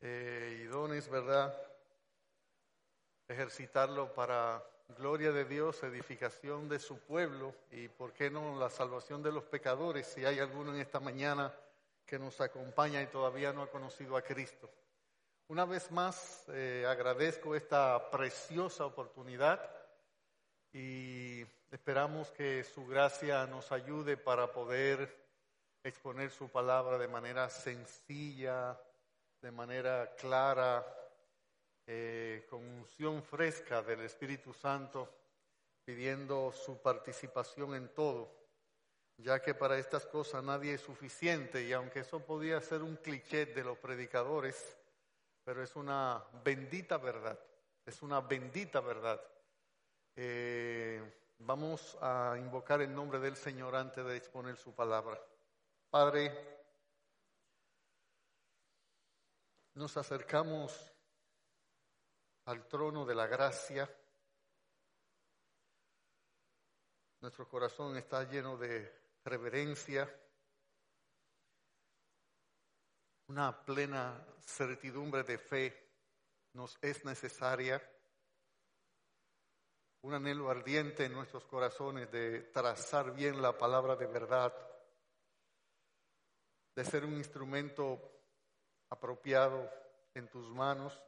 eh, y dones, ¿verdad? Ejercitarlo para gloria de Dios, edificación de su pueblo y, ¿por qué no, la salvación de los pecadores, si hay alguno en esta mañana que nos acompaña y todavía no ha conocido a Cristo. Una vez más, eh, agradezco esta preciosa oportunidad y esperamos que su gracia nos ayude para poder exponer su palabra de manera sencilla, de manera clara, eh, con unción fresca del Espíritu Santo, pidiendo su participación en todo, ya que para estas cosas nadie es suficiente y aunque eso podía ser un cliché de los predicadores, pero es una bendita verdad, es una bendita verdad. Eh, vamos a invocar el nombre del Señor antes de exponer su palabra. Padre, nos acercamos al trono de la gracia. Nuestro corazón está lleno de reverencia, una plena certidumbre de fe nos es necesaria, un anhelo ardiente en nuestros corazones de trazar bien la palabra de verdad de ser un instrumento apropiado en tus manos.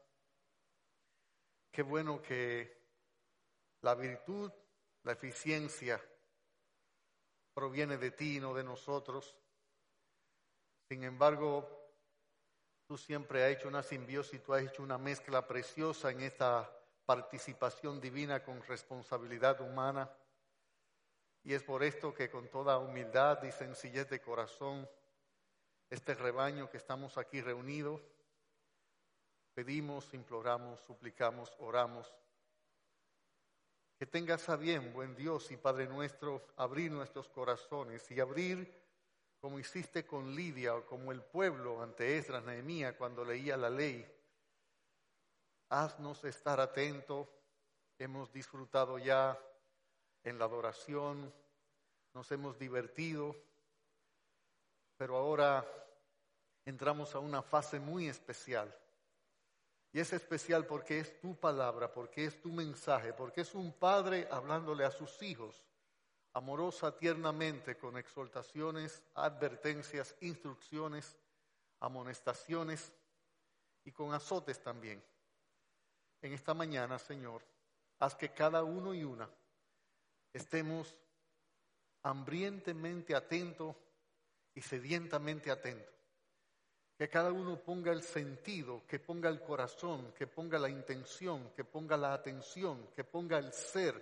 Qué bueno que la virtud, la eficiencia proviene de ti, no de nosotros. Sin embargo, tú siempre has hecho una simbiosis, tú has hecho una mezcla preciosa en esta participación divina con responsabilidad humana. Y es por esto que con toda humildad y sencillez de corazón, este rebaño que estamos aquí reunidos, pedimos, imploramos, suplicamos, oramos. Que tengas a bien, buen Dios y Padre nuestro, abrir nuestros corazones y abrir como hiciste con Lidia o como el pueblo ante Esdras, Nehemías cuando leía la ley. Haznos estar atentos. Hemos disfrutado ya en la adoración, nos hemos divertido, pero ahora entramos a una fase muy especial. Y es especial porque es tu palabra, porque es tu mensaje, porque es un padre hablándole a sus hijos, amorosa, tiernamente, con exhortaciones, advertencias, instrucciones, amonestaciones y con azotes también. En esta mañana, Señor, haz que cada uno y una estemos hambrientemente atentos y sedientamente atentos que cada uno ponga el sentido, que ponga el corazón, que ponga la intención, que ponga la atención, que ponga el ser.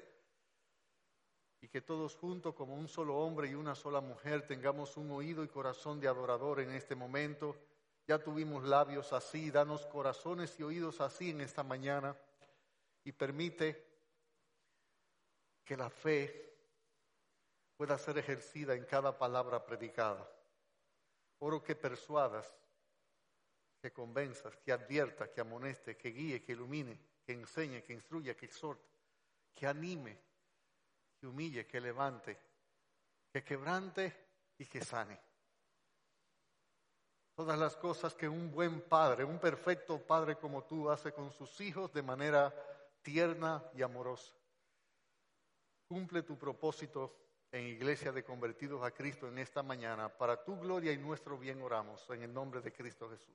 Y que todos juntos, como un solo hombre y una sola mujer, tengamos un oído y corazón de adorador en este momento. Ya tuvimos labios así, danos corazones y oídos así en esta mañana. Y permite que la fe pueda ser ejercida en cada palabra predicada. Oro que persuadas que convenzas, que advierta, que amoneste, que guíe, que ilumine, que enseñe, que instruya, que exhorte, que anime, que humille, que levante, que quebrante y que sane. Todas las cosas que un buen padre, un perfecto padre como tú hace con sus hijos de manera tierna y amorosa. Cumple tu propósito en Iglesia de Convertidos a Cristo en esta mañana. Para tu gloria y nuestro bien oramos en el nombre de Cristo Jesús.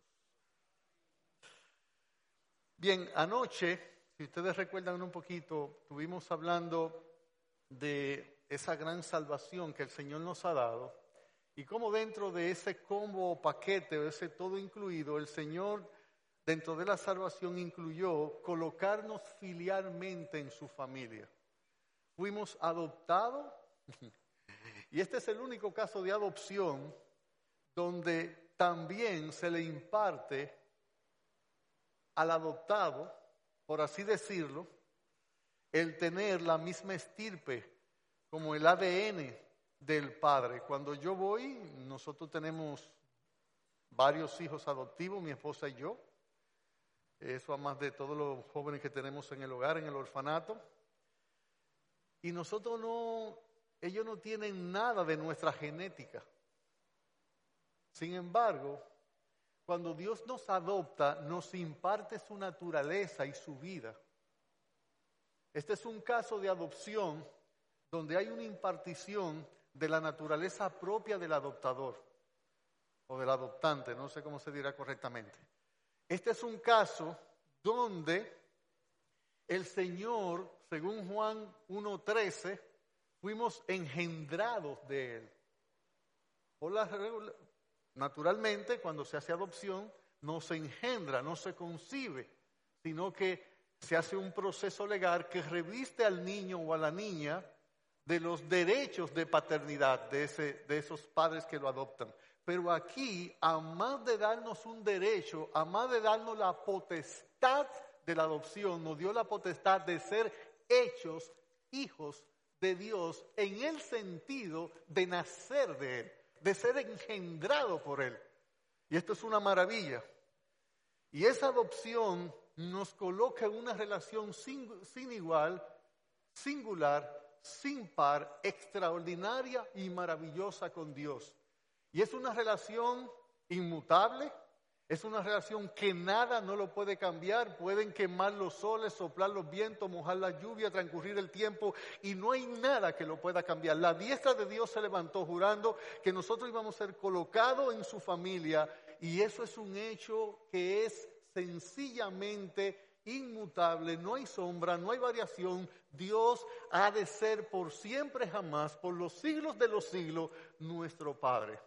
Bien, anoche, si ustedes recuerdan un poquito, estuvimos hablando de esa gran salvación que el Señor nos ha dado y cómo dentro de ese combo o paquete o ese todo incluido, el Señor dentro de la salvación incluyó colocarnos filialmente en su familia. Fuimos adoptados y este es el único caso de adopción donde también se le imparte al adoptado, por así decirlo, el tener la misma estirpe como el ADN del padre. Cuando yo voy, nosotros tenemos varios hijos adoptivos, mi esposa y yo. Eso además de todos los jóvenes que tenemos en el hogar, en el orfanato. Y nosotros no, ellos no tienen nada de nuestra genética. Sin embargo, cuando Dios nos adopta, nos imparte su naturaleza y su vida. Este es un caso de adopción donde hay una impartición de la naturaleza propia del adoptador o del adoptante, no sé cómo se dirá correctamente. Este es un caso donde el Señor, según Juan 1.13, fuimos engendrados de Él. Naturalmente, cuando se hace adopción, no se engendra, no se concibe, sino que se hace un proceso legal que reviste al niño o a la niña de los derechos de paternidad de, ese, de esos padres que lo adoptan. Pero aquí, a más de darnos un derecho, a más de darnos la potestad de la adopción, nos dio la potestad de ser hechos hijos de Dios en el sentido de nacer de Él, de ser engendrado por Él. Y esto es una maravilla. Y esa adopción nos coloca en una relación sin, igual, singular, sin par, extraordinaria y maravillosa con Dios. Y es una relación inmutable, es una relación que nada no lo puede cambiar. Pueden quemar los soles, soplar los vientos, mojar la lluvia, transcurrir el tiempo y no hay nada que lo pueda cambiar. La diestra de Dios se levantó jurando que nosotros íbamos a ser colocados en su familia y eso es un hecho que es sencillamente inmutable, no hay sombra, no hay variación. Dios ha de ser por siempre jamás, por los siglos de los siglos, nuestro Padre.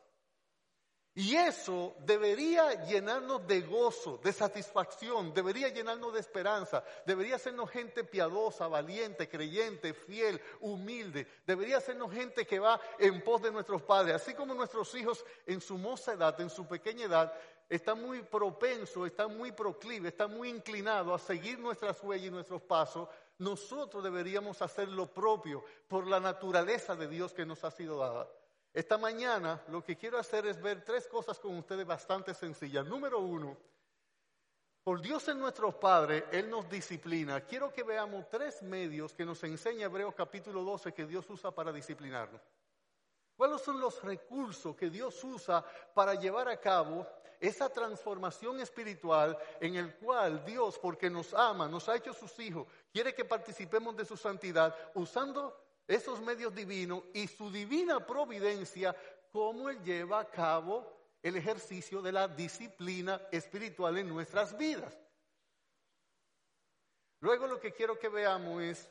Y eso debería llenarnos de gozo, de satisfacción, debería llenarnos de esperanza, debería hacernos gente piadosa, valiente, creyente, fiel, humilde, debería hacernos gente que va en pos de nuestros padres, así como nuestros hijos en su moza edad, en su pequeña edad, están muy propensos, están muy proclives, están muy inclinados a seguir nuestras huellas y nuestros pasos, nosotros deberíamos hacer lo propio por la naturaleza de Dios que nos ha sido dada. Esta mañana lo que quiero hacer es ver tres cosas con ustedes bastante sencillas. Número uno, por Dios en nuestros padres, Él nos disciplina. Quiero que veamos tres medios que nos enseña Hebreos capítulo 12 que Dios usa para disciplinarnos. ¿Cuáles son los recursos que Dios usa para llevar a cabo esa transformación espiritual en el cual Dios, porque nos ama, nos ha hecho sus hijos, quiere que participemos de su santidad, usando esos medios divinos y su divina providencia, cómo Él lleva a cabo el ejercicio de la disciplina espiritual en nuestras vidas. Luego lo que quiero que veamos es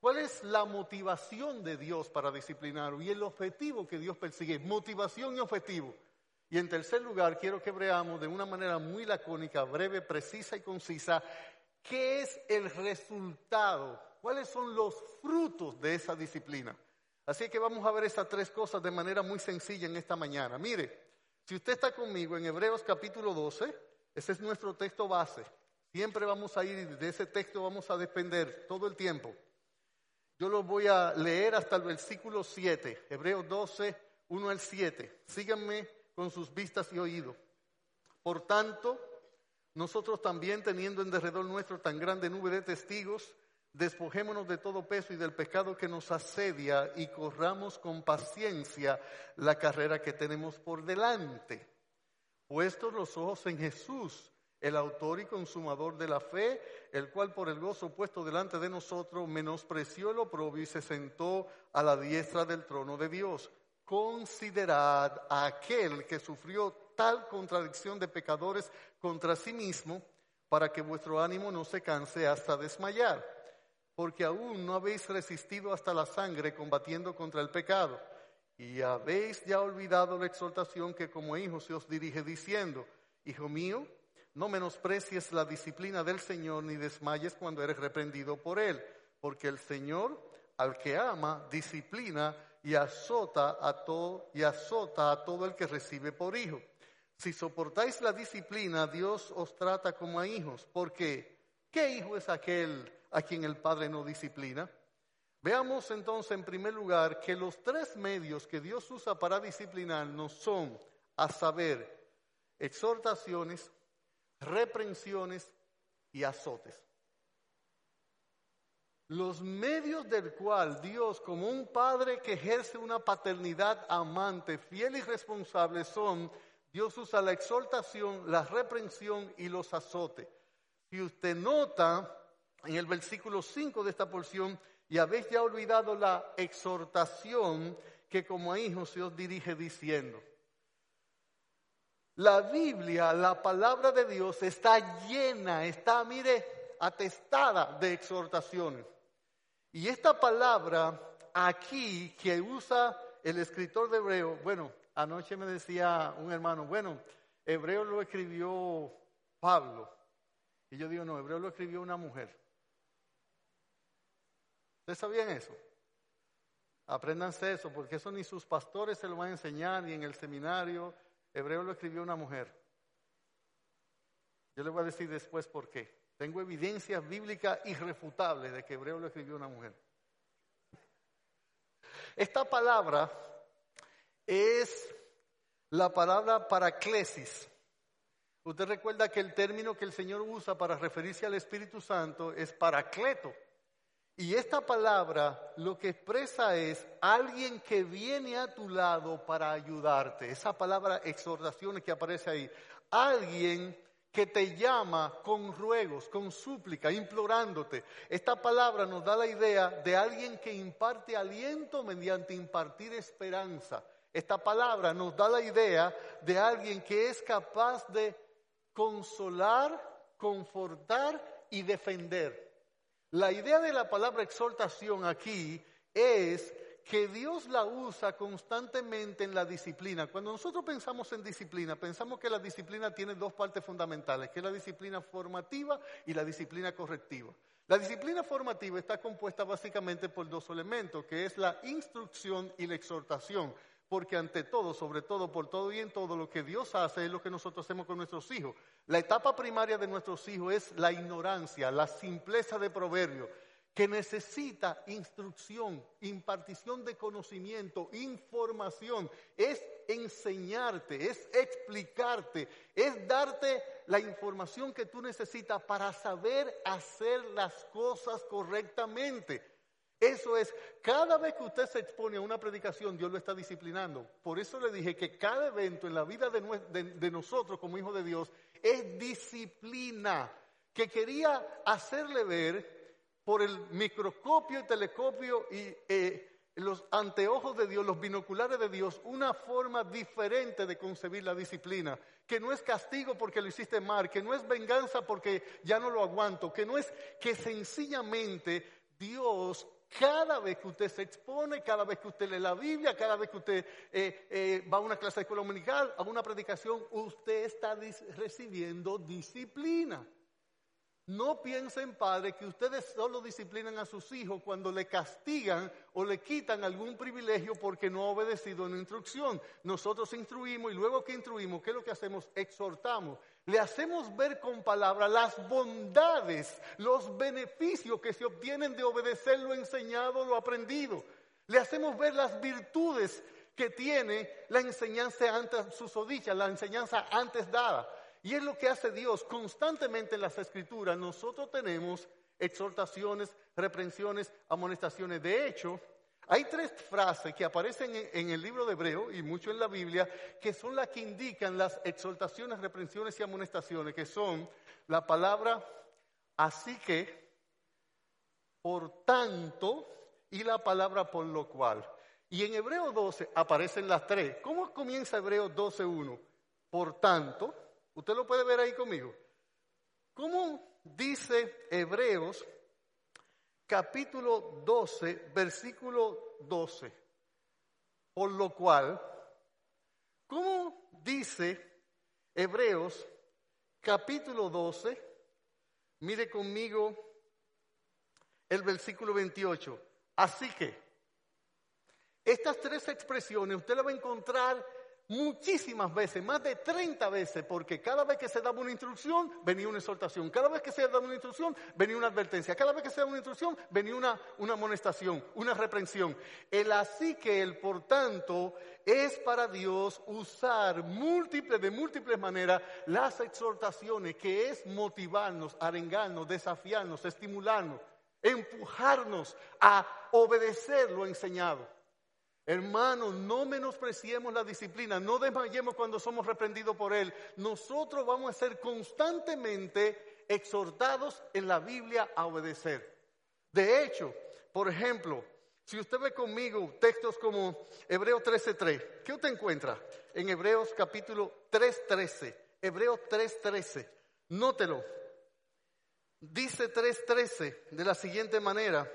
cuál es la motivación de Dios para disciplinar y el objetivo que Dios persigue, motivación y objetivo. Y en tercer lugar, quiero que veamos de una manera muy lacónica, breve, precisa y concisa, qué es el resultado cuáles son los frutos de esa disciplina. Así que vamos a ver esas tres cosas de manera muy sencilla en esta mañana. Mire, si usted está conmigo en Hebreos capítulo 12, ese es nuestro texto base. Siempre vamos a ir, de ese texto vamos a depender todo el tiempo. Yo lo voy a leer hasta el versículo 7, Hebreos 12, 1 al 7. Síganme con sus vistas y oídos. Por tanto, nosotros también teniendo en derredor nuestro tan grande nube de testigos, Despojémonos de todo peso y del pecado que nos asedia y corramos con paciencia la carrera que tenemos por delante. Puestos los ojos en Jesús, el autor y consumador de la fe, el cual por el gozo puesto delante de nosotros menospreció el oprobio y se sentó a la diestra del trono de Dios. Considerad a aquel que sufrió tal contradicción de pecadores contra sí mismo, para que vuestro ánimo no se canse hasta desmayar porque aún no habéis resistido hasta la sangre combatiendo contra el pecado. Y habéis ya olvidado la exhortación que como hijo se os dirige diciendo, Hijo mío, no menosprecies la disciplina del Señor ni desmayes cuando eres reprendido por Él, porque el Señor al que ama disciplina y azota a todo y azota a todo el que recibe por hijo. Si soportáis la disciplina, Dios os trata como a hijos, porque ¿qué hijo es aquel a quien el Padre no disciplina. Veamos entonces en primer lugar que los tres medios que Dios usa para disciplinarnos son, a saber, exhortaciones, reprensiones y azotes. Los medios del cual Dios, como un padre que ejerce una paternidad amante, fiel y responsable, son Dios usa la exhortación, la reprensión y los azotes. Si usted nota en el versículo 5 de esta porción, y habéis ya olvidado la exhortación que como hijos se os dirige diciendo. La Biblia, la palabra de Dios, está llena, está, mire, atestada de exhortaciones. Y esta palabra aquí que usa el escritor de Hebreo, bueno, anoche me decía un hermano, bueno, Hebreo lo escribió Pablo. Y yo digo, no, Hebreo lo escribió una mujer. ¿Ustedes sabían eso? Apréndanse eso, porque eso ni sus pastores se lo van a enseñar, ni en el seminario. Hebreo lo escribió una mujer. Yo les voy a decir después por qué. Tengo evidencias bíblicas irrefutables de que Hebreo lo escribió una mujer. Esta palabra es la palabra paraclesis. Usted recuerda que el término que el Señor usa para referirse al Espíritu Santo es paracleto. Y esta palabra lo que expresa es alguien que viene a tu lado para ayudarte. Esa palabra exhortaciones que aparece ahí. Alguien que te llama con ruegos, con súplica, implorándote. Esta palabra nos da la idea de alguien que imparte aliento mediante impartir esperanza. Esta palabra nos da la idea de alguien que es capaz de consolar, confortar y defender. La idea de la palabra exhortación aquí es que Dios la usa constantemente en la disciplina. Cuando nosotros pensamos en disciplina, pensamos que la disciplina tiene dos partes fundamentales, que es la disciplina formativa y la disciplina correctiva. La disciplina formativa está compuesta básicamente por dos elementos, que es la instrucción y la exhortación. Porque ante todo, sobre todo, por todo y en todo, lo que Dios hace es lo que nosotros hacemos con nuestros hijos. La etapa primaria de nuestros hijos es la ignorancia, la simpleza de proverbio que necesita instrucción, impartición de conocimiento, información, es enseñarte, es explicarte, es darte la información que tú necesitas para saber hacer las cosas correctamente. Eso es, cada vez que usted se expone a una predicación, Dios lo está disciplinando. Por eso le dije que cada evento en la vida de, nosotros como hijos de Dios es disciplina, que quería hacerle ver por el microscopio, telescopio y eh, los anteojos de Dios, los binoculares de Dios, una forma diferente de concebir la disciplina, que no es castigo porque lo hiciste mal, que no es venganza porque ya no lo aguanto, que no es que sencillamente Dios cada vez que usted se expone, cada vez que usted lee la Biblia, cada vez que usted eh, eh, va a una clase de escuela dominical, a una predicación, usted está recibiendo disciplina. No piensen, padre, que ustedes solo disciplinan a sus hijos cuando le castigan o le quitan algún privilegio porque no ha obedecido una instrucción. Nosotros instruimos y luego que instruimos, ¿qué es lo que hacemos? Exhortamos. Le hacemos ver con palabras las bondades, los beneficios que se obtienen de obedecer lo enseñado, lo aprendido. Le hacemos ver las virtudes que tiene la enseñanza antes susodicha, la enseñanza antes dada. Y es lo que hace Dios constantemente en las escrituras. Nosotros tenemos exhortaciones, reprensiones, amonestaciones. De hecho, hay tres frases que aparecen en el libro de Hebreo y mucho en la Biblia que son las que indican las exhortaciones, reprensiones y amonestaciones, que son la palabra así que, por tanto, y la palabra por lo cual. Y en Hebreo 12 aparecen las tres. ¿Cómo comienza Hebreo 12.1? Por tanto, Usted lo puede ver ahí conmigo. ¿Cómo dice Hebreos capítulo 12, versículo 12? Por lo cual, ¿cómo dice Hebreos capítulo 12? Mire conmigo el versículo 28. Así que, estas tres expresiones usted las va a encontrar muchísimas veces, más de 30 veces, porque cada vez que se daba una instrucción, venía una exhortación, cada vez que se daba una instrucción, venía una advertencia, cada vez que se daba una instrucción, venía una, una amonestación, una reprensión. El así que el por tanto es para Dios usar múltiples, de múltiples maneras, las exhortaciones, que es motivarnos, arengarnos, desafiarnos, estimularnos, empujarnos a obedecer lo enseñado. Hermanos, no menospreciemos la disciplina, no desmayemos cuando somos reprendidos por Él. Nosotros vamos a ser constantemente exhortados en la Biblia a obedecer. De hecho, por ejemplo, si usted ve conmigo textos como Hebreos 13:3, ¿qué usted encuentra? En Hebreos capítulo 3:13, Hebreos 3:13, nótelo. Dice 3:13 de la siguiente manera,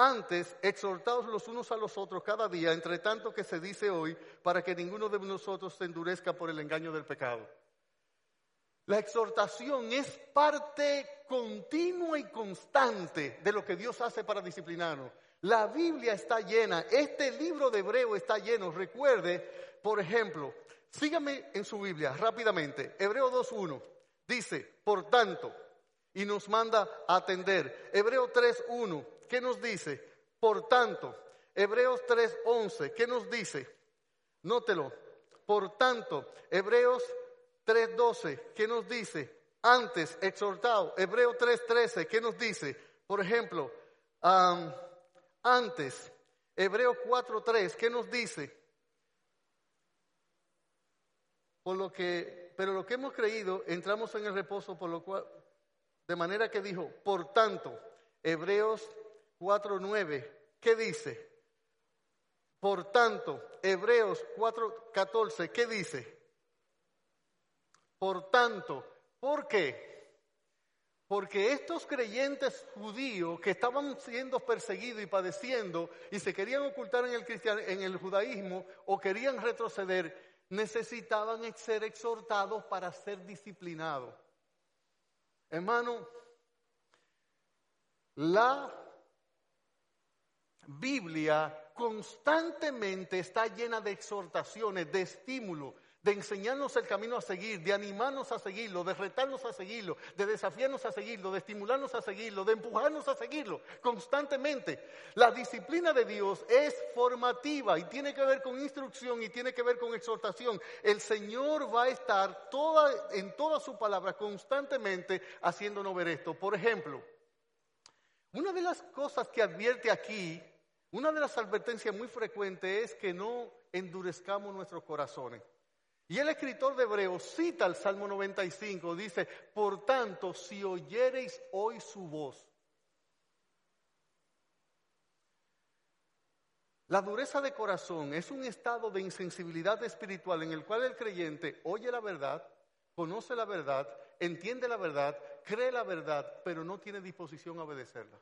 antes, exhortados los unos a los otros cada día, entre tanto que se dice hoy, para que ninguno de nosotros se endurezca por el engaño del pecado. La exhortación es parte continua y constante de lo que Dios hace para disciplinarnos. La Biblia está llena, este libro de Hebreo está lleno. Recuerde, por ejemplo, sígame en su Biblia rápidamente. Hebreo 2.1 dice, por tanto, y nos manda a atender. Hebreo 3.1 ¿qué nos dice? Por tanto, Hebreos 3:11, ¿qué nos dice? Nótelo. Por tanto, Hebreos 3:12, ¿qué nos dice? Antes, exhortado. Hebreos 3:13, ¿qué nos dice? Por ejemplo, antes, Hebreos 4:3, ¿qué nos dice? Por lo que, pero lo que hemos creído, entramos en el reposo, por lo cual, de manera que dijo, por tanto, Hebreos 4.9, ¿qué dice? Por tanto, Hebreos 4.14, ¿qué dice? Por tanto, ¿por qué? Porque estos creyentes judíos que estaban siendo perseguidos y padeciendo y se querían ocultar en el, en el judaísmo o querían retroceder, necesitaban ser exhortados para ser disciplinados. Hermano, la Biblia constantemente está llena de exhortaciones, de estímulo, de enseñarnos el camino a seguir, de animarnos a seguirlo, de retarnos a seguirlo, de desafiarnos a seguirlo, de estimularnos a seguirlo, de empujarnos a seguirlo constantemente. La disciplina de Dios es formativa y tiene que ver con instrucción y tiene que ver con exhortación. El Señor va a estar toda, en toda su palabra constantemente haciéndonos ver esto. Por ejemplo, una de las cosas que advierte aquí una de las advertencias muy frecuentes es que no endurezcamos nuestros corazones. Y el escritor de Hebreos cita el Salmo 95, dice, por tanto, si oyereis hoy su voz. La dureza de corazón es un estado de insensibilidad espiritual en el cual el creyente oye la verdad, conoce la verdad, entiende la verdad, cree la verdad, pero no tiene disposición a obedecerla.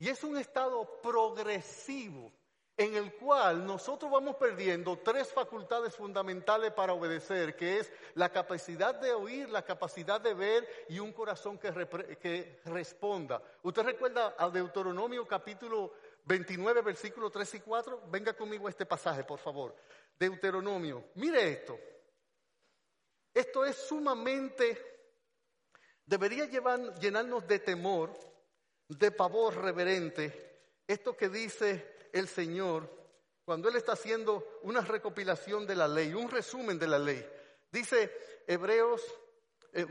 Y es un estado progresivo en el cual nosotros vamos perdiendo tres facultades fundamentales para obedecer, que es la capacidad de oír, la capacidad de ver y un corazón que, responda. ¿Usted recuerda a Deuteronomio capítulo 29, versículo 3 y 4? Venga conmigo a este pasaje, por favor. Deuteronomio. Mire esto. Esto es sumamente, debería llenarnos de temor de pavor reverente esto que dice el Señor cuando Él está haciendo una recopilación de la ley, un resumen de la ley. Dice Hebreos, eh,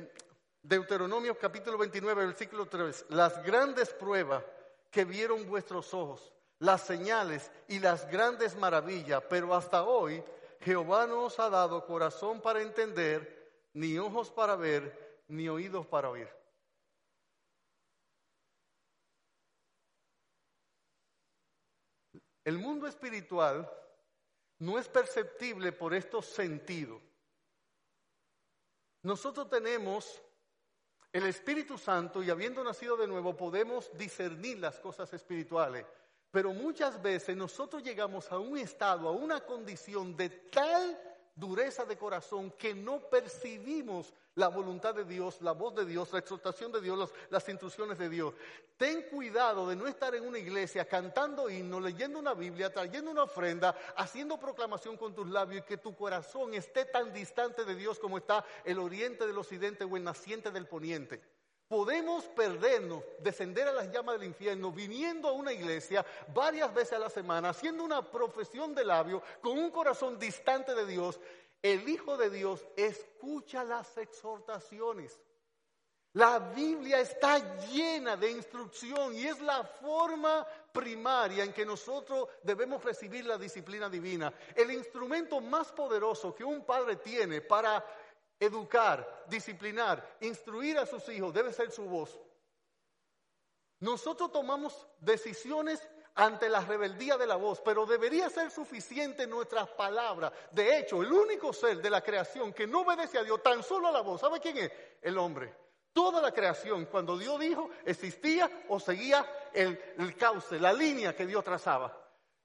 Deuteronomio capítulo 29, versículo 3, las grandes pruebas que vieron vuestros ojos, las señales y las grandes maravillas, pero hasta hoy Jehová no os ha dado corazón para entender, ni ojos para ver, ni oídos para oír. El mundo espiritual no es perceptible por estos sentidos. Nosotros tenemos el Espíritu Santo y habiendo nacido de nuevo podemos discernir las cosas espirituales. Pero muchas veces nosotros llegamos a un estado, a una condición de tal dureza de corazón que no percibimos la voluntad de Dios, la voz de Dios, la exhortación de Dios, las instrucciones de Dios. Ten cuidado de no estar en una iglesia cantando himnos, leyendo una Biblia, trayendo una ofrenda, haciendo proclamación con tus labios y que tu corazón esté tan distante de Dios como está el oriente del occidente o el naciente del poniente. Podemos perdernos, descender a las llamas del infierno, viniendo a una iglesia varias veces a la semana, haciendo una profesión de labio, con un corazón distante de Dios. El Hijo de Dios escucha las exhortaciones. La Biblia está llena de instrucción y es la forma primaria en que nosotros debemos recibir la disciplina divina. El instrumento más poderoso que un padre tiene para educar, disciplinar, instruir a sus hijos debe ser su voz. Nosotros tomamos decisiones ante la rebeldía de la voz, pero debería ser suficiente nuestras palabras. De hecho, el único ser de la creación que no obedece a Dios tan solo a la voz, ¿sabe quién es? El hombre. Toda la creación, cuando Dios dijo, existía o seguía el, el cauce, la línea que Dios trazaba.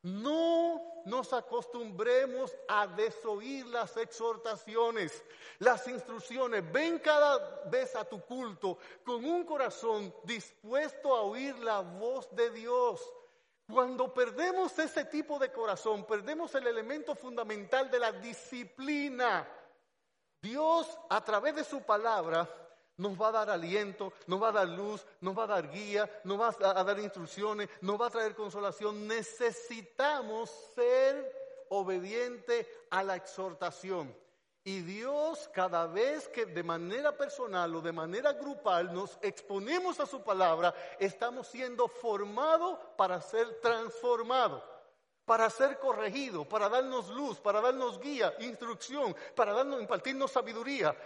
No nos acostumbremos a desoír las exhortaciones, las instrucciones. Ven cada vez a tu culto con un corazón dispuesto a oír la voz de Dios. Cuando perdemos ese tipo de corazón, perdemos el elemento fundamental de la disciplina. Dios, a través de su palabra, nos va a dar aliento, nos va a dar luz, nos va a dar guía, nos va a dar instrucciones, nos va a traer consolación. Necesitamos ser obedientes a la exhortación. Y Dios cada vez que de manera personal o de manera grupal nos exponemos a su palabra, estamos siendo formados para ser transformados, para ser corregidos, para darnos luz, para darnos guía, instrucción, para darnos, impartirnos sabiduría.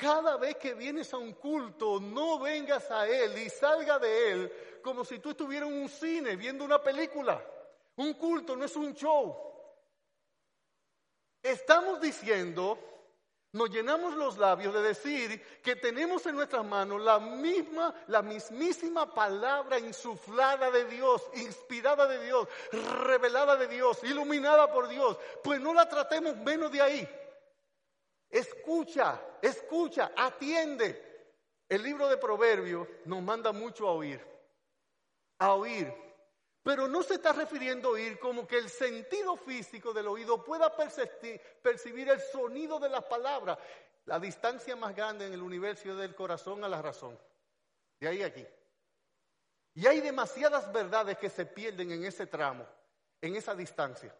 Cada vez que vienes a un culto, no vengas a él y salga de él como si tú estuvieras en un cine viendo una película. Un culto no es un show. Estamos diciendo nos llenamos los labios de decir que tenemos en nuestras manos la misma, la mismísima palabra insuflada de Dios, inspirada de Dios, revelada de Dios, iluminada por Dios. Pues no la tratemos menos de ahí. Escucha, escucha, atiende. El libro de Proverbios nos manda mucho a oír, a oír pero no se está refiriendo a oír como que el sentido físico del oído pueda percibir el sonido de las palabras. La distancia más grande en el universo es del corazón a la razón. De ahí a aquí. Y hay demasiadas verdades que se pierden en ese tramo, en esa distancia.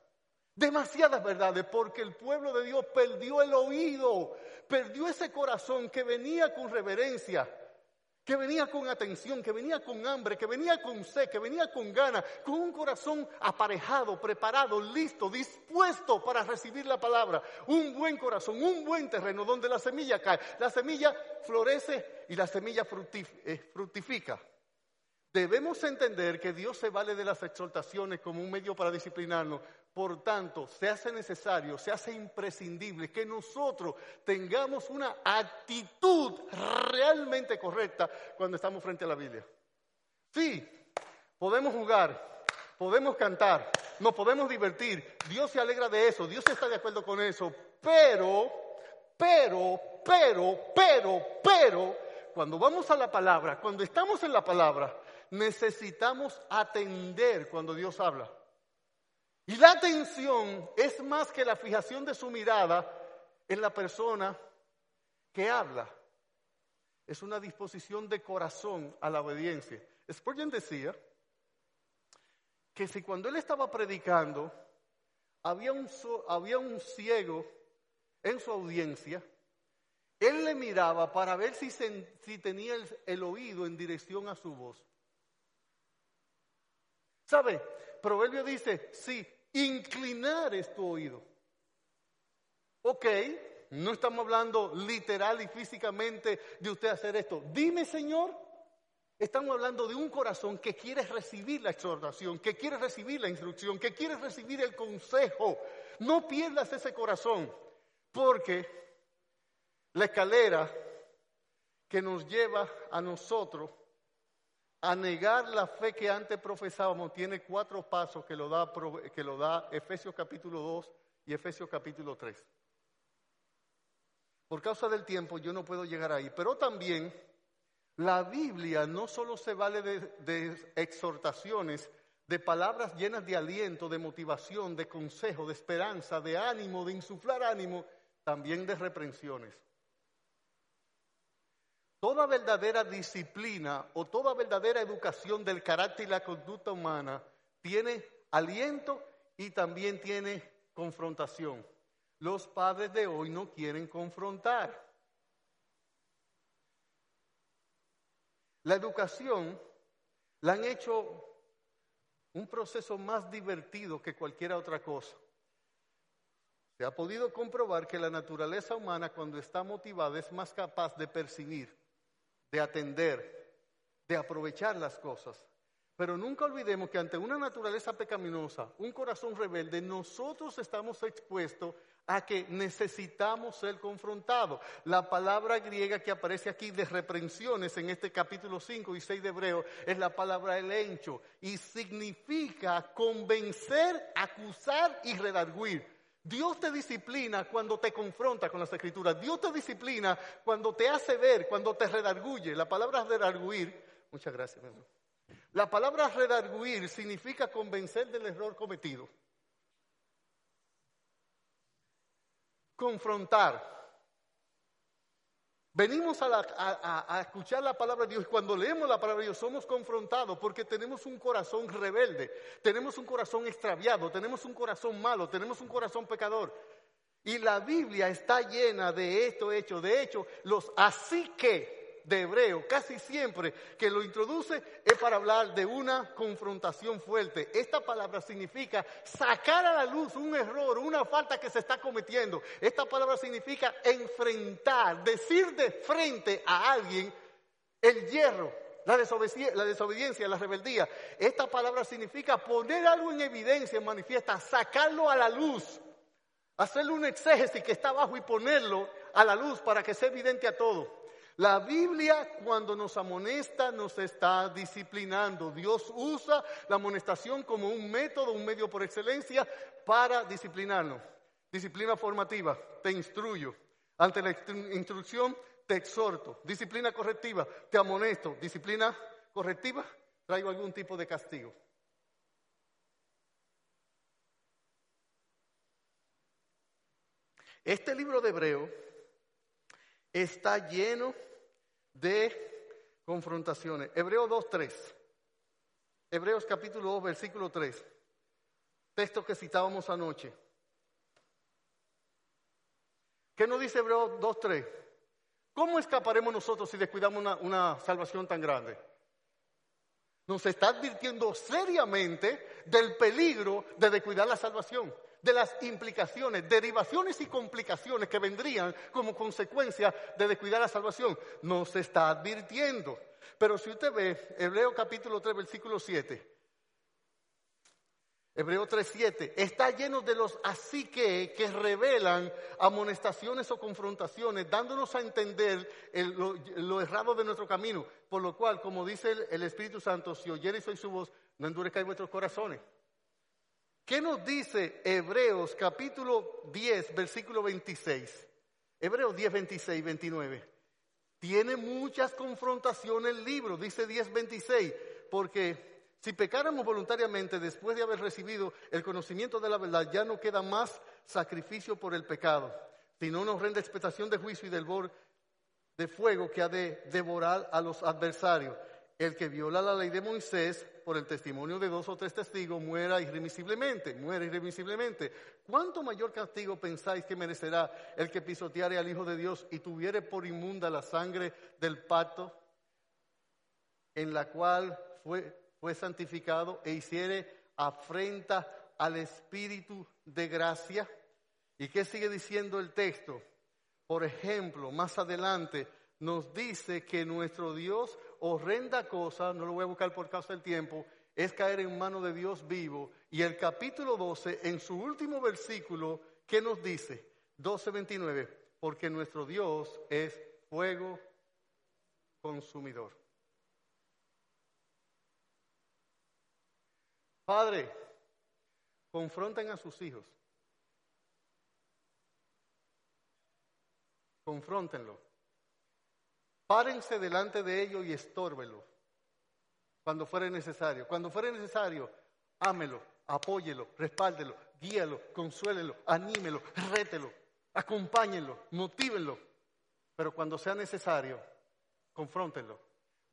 Demasiadas verdades, porque el pueblo de Dios perdió el oído, perdió ese corazón que venía con reverencia, que venía con atención, que venía con hambre, que venía con sed, que venía con ganas, con un corazón aparejado, preparado, listo, dispuesto para recibir la palabra. Un buen corazón, un buen terreno donde la semilla cae. La semilla florece y la semilla eh, fructifica. Debemos entender que Dios se vale de las exhortaciones como un medio para disciplinarnos, por tanto, se hace necesario, se hace imprescindible que nosotros tengamos una actitud realmente correcta cuando estamos frente a la Biblia. Sí, podemos jugar, podemos cantar, nos podemos divertir, Dios se alegra de eso, Dios está de acuerdo con eso, pero, pero, pero, pero, pero, cuando vamos a la palabra, cuando estamos en la palabra, necesitamos atender cuando Dios habla. Y la atención es más que la fijación de su mirada en la persona que habla. Es una disposición de corazón a la obediencia. Spurgeon decía que si cuando él estaba predicando había un, había un ciego en su audiencia, él le miraba para ver si, si tenía el oído en dirección a su voz. ¿Sabe? Proverbio dice, sí, inclinar es tu oído. Ok, no estamos hablando literal y físicamente de usted hacer esto. Dime, Señor, estamos hablando de un corazón que quiere recibir la exhortación, que quiere recibir la instrucción, que quiere recibir el consejo. No pierdas ese corazón, porque la escalera que nos lleva a nosotros a negar la fe que antes profesábamos tiene cuatro pasos que lo da, que lo da Efesios capítulo 2 y Efesios capítulo 3. Por causa del tiempo yo no puedo llegar ahí, pero también la Biblia no solo se vale de, de exhortaciones, de palabras llenas de aliento, de motivación, de consejo, de esperanza, de ánimo, de insuflar ánimo, también de reprensiones. Toda verdadera disciplina o toda verdadera educación del carácter y la conducta humana tiene aliento y también tiene confrontación. Los padres de hoy no quieren confrontar. la educación la han hecho un proceso más divertido que cualquier otra cosa. Se ha podido comprobar que la naturaleza humana cuando está motivada es más capaz de percibir, de atender, de aprovechar las cosas. Pero nunca olvidemos que ante una naturaleza pecaminosa, un corazón rebelde, nosotros estamos expuestos a que necesitamos ser confrontados. La palabra griega que aparece aquí de reprensiones en este capítulo 5 y 6 de Hebreo es la palabra elencho y significa convencer, acusar y redarguir. Dios te disciplina cuando te confronta con las escrituras. Dios te disciplina cuando te hace ver, cuando te redarguye. La palabra redarguir, muchas gracias. La palabra redarguir significa convencer del error cometido. confrontar. Venimos a, escuchar la palabra de Dios y cuando leemos la palabra de Dios somos confrontados porque tenemos un corazón rebelde, tenemos un corazón extraviado, tenemos un corazón malo, tenemos un corazón pecador. Y la Biblia está llena de esto hecho. De hecho, los así que de hebreo, casi siempre que lo introduce es para hablar de una confrontación fuerte. Esta palabra significa sacar a la luz un error, una falta que se está cometiendo. Esta palabra significa enfrentar, decir de frente a alguien el hierro, la desobediencia, la, desobediencia, la rebeldía. Esta palabra significa poner algo en evidencia, en manifiesta, sacarlo a la luz, hacerle un exégesis que está abajo y ponerlo a la luz para que sea evidente a todo. La Biblia cuando nos amonesta nos está disciplinando. Dios usa la amonestación como un método, un medio por excelencia para disciplinarnos. Disciplina formativa, te instruyo. Ante la instrucción, te exhorto. Disciplina correctiva, te amonesto. Disciplina correctiva, traigo algún tipo de castigo. Este libro de Hebreo está lleno de confrontaciones. Hebreos 2.3. Hebreos capítulo 2, versículo 3. Texto que citábamos anoche. ¿Qué nos dice Hebreos 2.3? ¿Cómo escaparemos nosotros si descuidamos una salvación tan grande? Nos está advirtiendo seriamente del peligro de descuidar la salvación de las implicaciones, derivaciones y complicaciones que vendrían como consecuencia de descuidar la salvación. Nos está advirtiendo. Pero si usted ve Hebreo capítulo 3, versículo 7, Hebreo 3, 7, está lleno de los así que que revelan amonestaciones o confrontaciones, dándonos a entender lo, errado de nuestro camino. Por lo cual, como dice el, Espíritu Santo, si oyereis hoy su voz, no endurezcáis vuestros corazones. ¿Qué nos dice Hebreos capítulo 10, versículo 26? Hebreos 10, 26, 29. Tiene muchas confrontaciones el libro, dice 10, 26, porque si pecáramos voluntariamente después de haber recibido el conocimiento de la verdad, ya no queda más sacrificio por el pecado, sino una horrenda expectación de juicio y del bor de fuego que ha de devorar a los adversarios. El que viola la ley de Moisés por el testimonio de dos o tres testigos muera irremisiblemente, muera irremisiblemente. ¿Cuánto mayor castigo pensáis que merecerá el que pisoteare al Hijo de Dios y tuviere por inmunda la sangre del pacto en la cual fue, fue santificado e hiciere afrenta al Espíritu de gracia? ¿Y qué sigue diciendo el texto? Por ejemplo, más adelante nos dice que nuestro Dios horrenda cosa, no lo voy a buscar por causa del tiempo, es caer en manos de Dios vivo. Y el capítulo 12, en su último versículo, ¿qué nos dice? 12.29, porque nuestro Dios es fuego consumidor. Padre, confronten a sus hijos. Confróntenlo. Párense delante de ellos y estórbenlo cuando fuera necesario. Cuando fuera necesario, ámelo, apóyelo, respáldelo, guíalo, consuélelo, anímelo, rételo, acompáñenlo, motívenlo. Pero cuando sea necesario, confróntenlo.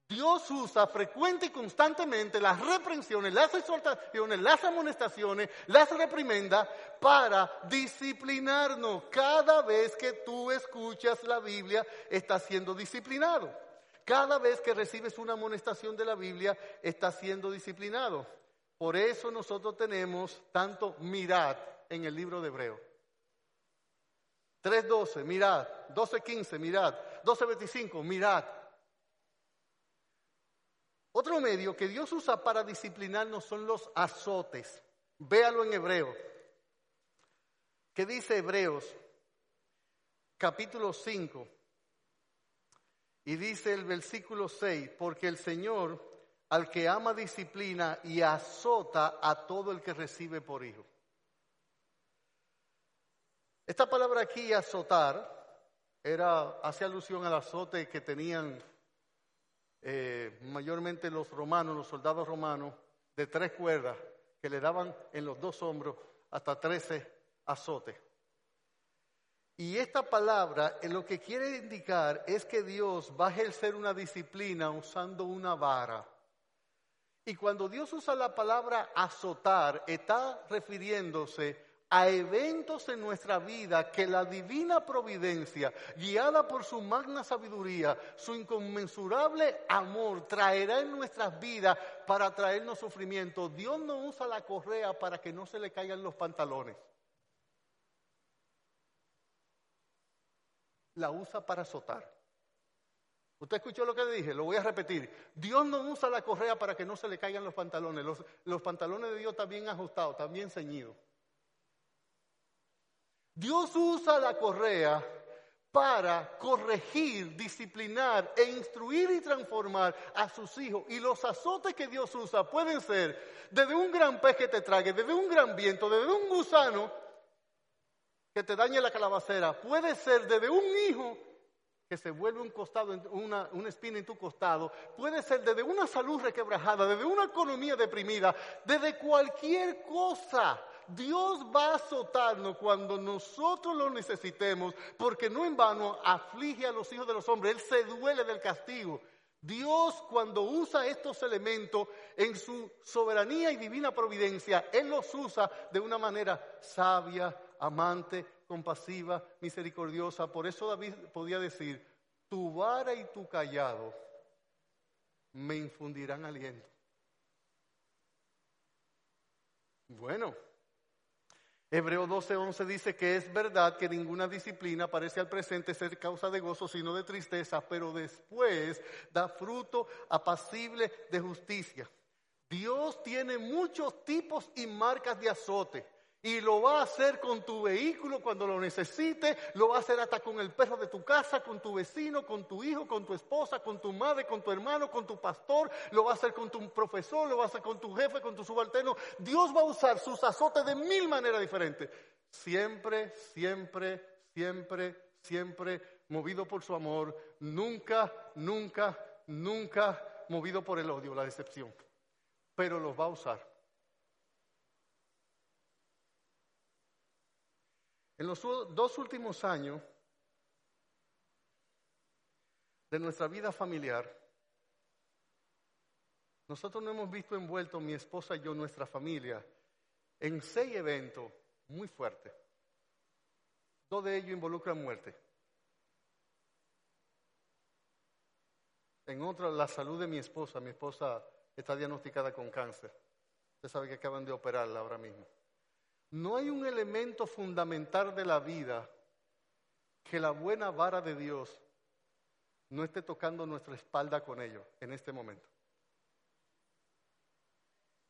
Dios usa frecuente y constantemente las reprensiones, las exhortaciones, las amonestaciones, las reprimendas para disciplinarnos. Cada vez que tú escuchas la Biblia, estás siendo disciplinado. Cada vez que recibes una amonestación de la Biblia, estás siendo disciplinado. Por eso nosotros tenemos tanto mirad en el libro de Hebreo. 3.12, mirad. 12.15, mirad. 12.25, mirad. Otro medio que Dios usa para disciplinarnos son los azotes. Véalo en Hebreo. ¿Qué dice Hebreos? Capítulo 5. Y dice el versículo 6, porque el Señor al que ama disciplina y azota a todo el que recibe por hijo. Esta palabra aquí, azotar, era, hace alusión al azote que tenían eh, mayormente los romanos, los soldados romanos, de tres cuerdas, que le daban en los dos hombros hasta trece azotes. Y esta palabra lo que quiere indicar es que Dios va a ejercer una disciplina usando una vara. Y cuando Dios usa la palabra azotar, está refiriéndose a eventos en nuestra vida que la divina providencia, guiada por su magna sabiduría, su inconmensurable amor, traerá en nuestras vidas para traernos sufrimiento. Dios no usa la correa para que no se le caigan los pantalones. La usa para azotar. Usted escuchó lo que dije, lo voy a repetir. Dios no usa la correa para que no se le caigan los pantalones. Los, pantalones de Dios están bien ajustados, están bien ceñidos. Dios usa la correa para corregir, disciplinar e instruir y transformar a sus hijos. Y los azotes que Dios usa pueden ser desde un gran pez que te trague, desde un gran viento, desde un gusano que te dañe la calabacera, puede ser desde un hijo que se vuelve un costado, una, una espina en tu costado, puede ser desde una salud requebrajada, desde una economía deprimida, desde cualquier cosa. Dios va a azotarnos cuando nosotros lo necesitemos, porque no en vano aflige a los hijos de los hombres, Él se duele del castigo. Dios cuando usa estos elementos en su soberanía y divina providencia, Él los usa de una manera sabia, amante, compasiva, misericordiosa. Por eso David podía decir, tu vara y tu callado me infundirán aliento. Bueno, Hebreo 12:11 dice que es verdad que ninguna disciplina parece al presente ser causa de gozo, sino de tristeza, pero después da fruto apacible de justicia. Dios tiene muchos tipos y marcas de azote. Y lo va a hacer con tu vehículo cuando lo necesite, lo va a hacer hasta con el perro de tu casa, con tu vecino, con tu hijo, con tu esposa, con tu madre, con tu hermano, con tu pastor, lo va a hacer con tu profesor, lo va a hacer con tu jefe, con tu subalterno. Dios va a usar sus azotes de mil maneras diferentes. Siempre, siempre, siempre, siempre movido por su amor, nunca, nunca, nunca movido por el odio, la decepción. Pero los va a usar. En los dos últimos años de nuestra vida familiar, nosotros nos hemos visto envueltos, mi esposa y yo, nuestra familia, en seis eventos muy fuertes. Dos de ellos involucran muerte. En otro, la salud de mi esposa. Mi esposa está diagnosticada con cáncer. Usted sabe que acaban de operarla ahora mismo. No hay un elemento fundamental de la vida que la buena vara de Dios no esté tocando nuestra espalda con ello en este momento.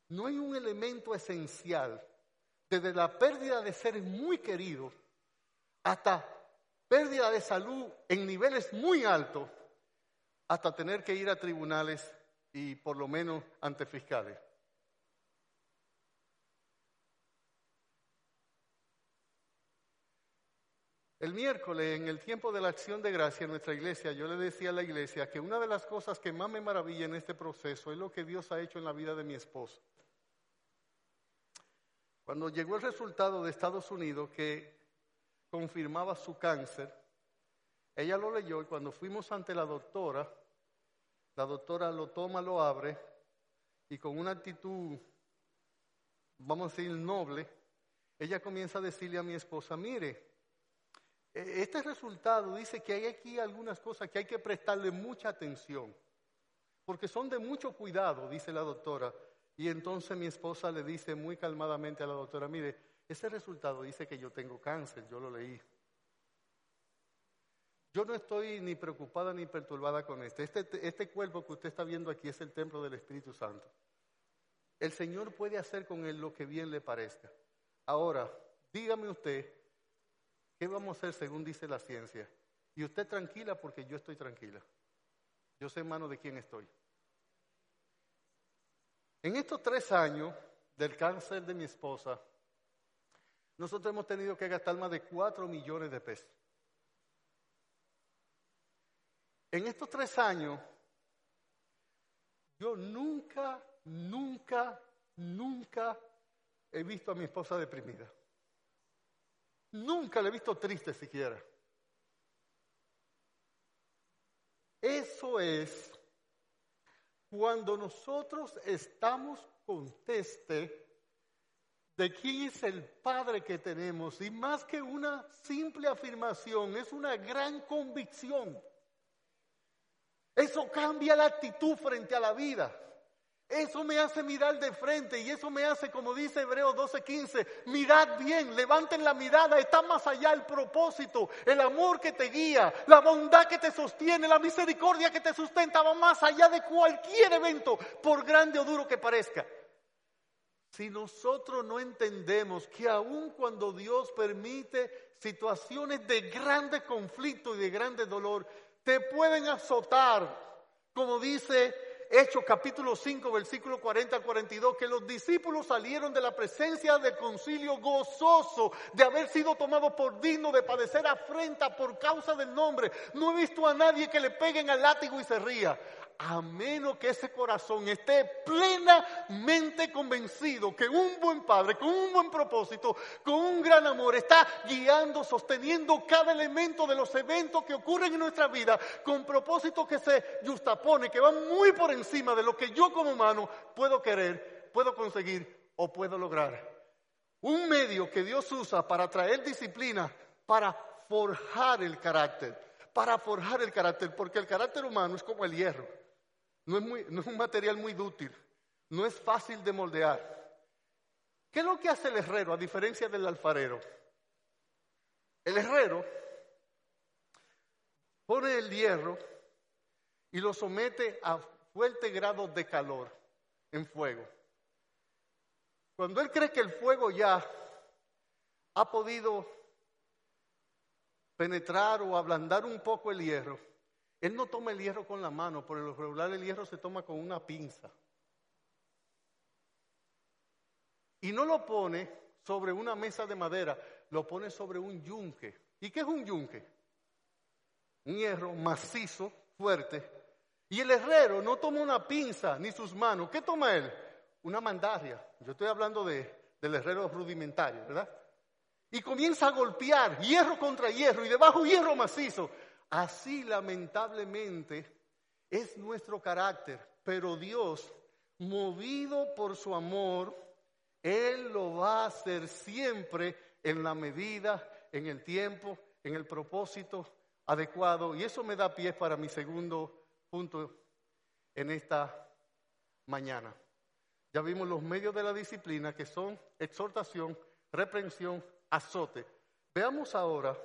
No hay un elemento esencial, desde la pérdida de seres muy queridos hasta pérdida de salud en niveles muy altos, hasta tener que ir a tribunales y por lo menos ante fiscales. El miércoles, en el tiempo de la acción de gracia en nuestra iglesia, yo le decía a la iglesia que una de las cosas que más me maravilla en este proceso es lo que Dios ha hecho en la vida de mi esposa. Cuando llegó el resultado de Estados Unidos que confirmaba su cáncer, ella lo leyó y cuando fuimos ante la doctora, la doctora lo toma, lo abre y con una actitud, vamos a decir, noble, ella comienza a decirle a mi esposa, mire, este resultado dice que hay aquí algunas cosas que hay que prestarle mucha atención, porque son de mucho cuidado, dice la doctora. Y entonces mi esposa le dice muy calmadamente a la doctora, mire, ese resultado dice que yo tengo cáncer, yo lo leí. Yo no estoy ni preocupada ni perturbada con este. este. Este cuerpo que usted está viendo aquí es el templo del Espíritu Santo. El Señor puede hacer con él lo que bien le parezca. Ahora, dígame usted, ¿qué vamos a hacer según dice la ciencia? Y usted tranquila porque yo estoy tranquila. Yo sé en mano de quién estoy. En estos tres años del cáncer de mi esposa, nosotros hemos tenido que gastar más de cuatro millones de pesos. En estos tres años, yo nunca, nunca, nunca he visto a mi esposa deprimida. Nunca la he visto triste siquiera. Eso es cuando nosotros estamos conteste de quién es el Padre que tenemos y más que una simple afirmación, es una gran convicción. Eso cambia la actitud frente a la vida. Eso me hace mirar de frente y eso me hace, como dice Hebreos 12:15, mirad bien, levanten la mirada, está más allá el propósito, el amor que te guía, la bondad que te sostiene, la misericordia que te sustenta, va más allá de cualquier evento, por grande o duro que parezca. Si nosotros no entendemos que aun cuando Dios permite situaciones de grande conflicto y de grande dolor, te pueden azotar, como dice Hechos capítulo 5, versículo 40 al 42, que los discípulos salieron de la presencia del concilio gozoso de haber sido tomados por digno de padecer afrenta por causa del nombre. No he visto a nadie que le peguen al látigo y se ría a menos que ese corazón esté plenamente convencido que un buen padre, con un buen propósito, con un gran amor, está guiando, sosteniendo cada elemento de los eventos que ocurren en nuestra vida, con propósitos que se justapone, que van muy por encima de lo que yo como humano puedo querer, puedo conseguir o puedo lograr. Un medio que Dios usa para traer disciplina, para forjar el carácter, para forjar el carácter, porque el carácter humano es como el hierro. No es, un material muy dúctil, no es fácil de moldear. ¿Qué es lo que hace el herrero a diferencia del alfarero? El herrero pone el hierro y lo somete a fuerte grado de calor en fuego. Cuando él cree que el fuego ya ha podido penetrar o ablandar un poco el hierro, él no toma el hierro con la mano, por lo regular el hierro se toma con una pinza. Y no lo pone sobre una mesa de madera, lo pone sobre un yunque. ¿Y qué es un yunque? Un hierro macizo, fuerte. Y el herrero no toma una pinza ni sus manos. ¿Qué toma él? Una mandaria. Yo estoy hablando de, del herrero rudimentario, ¿verdad? Y comienza a golpear hierro contra hierro y debajo hierro macizo Así lamentablemente es nuestro carácter, pero Dios, movido por su amor, Él lo va a hacer siempre en la medida, en el tiempo, en el propósito adecuado. Y eso me da pie para mi segundo punto en esta mañana. Ya vimos los medios de la disciplina que son exhortación, reprensión, azote. Veamos ahora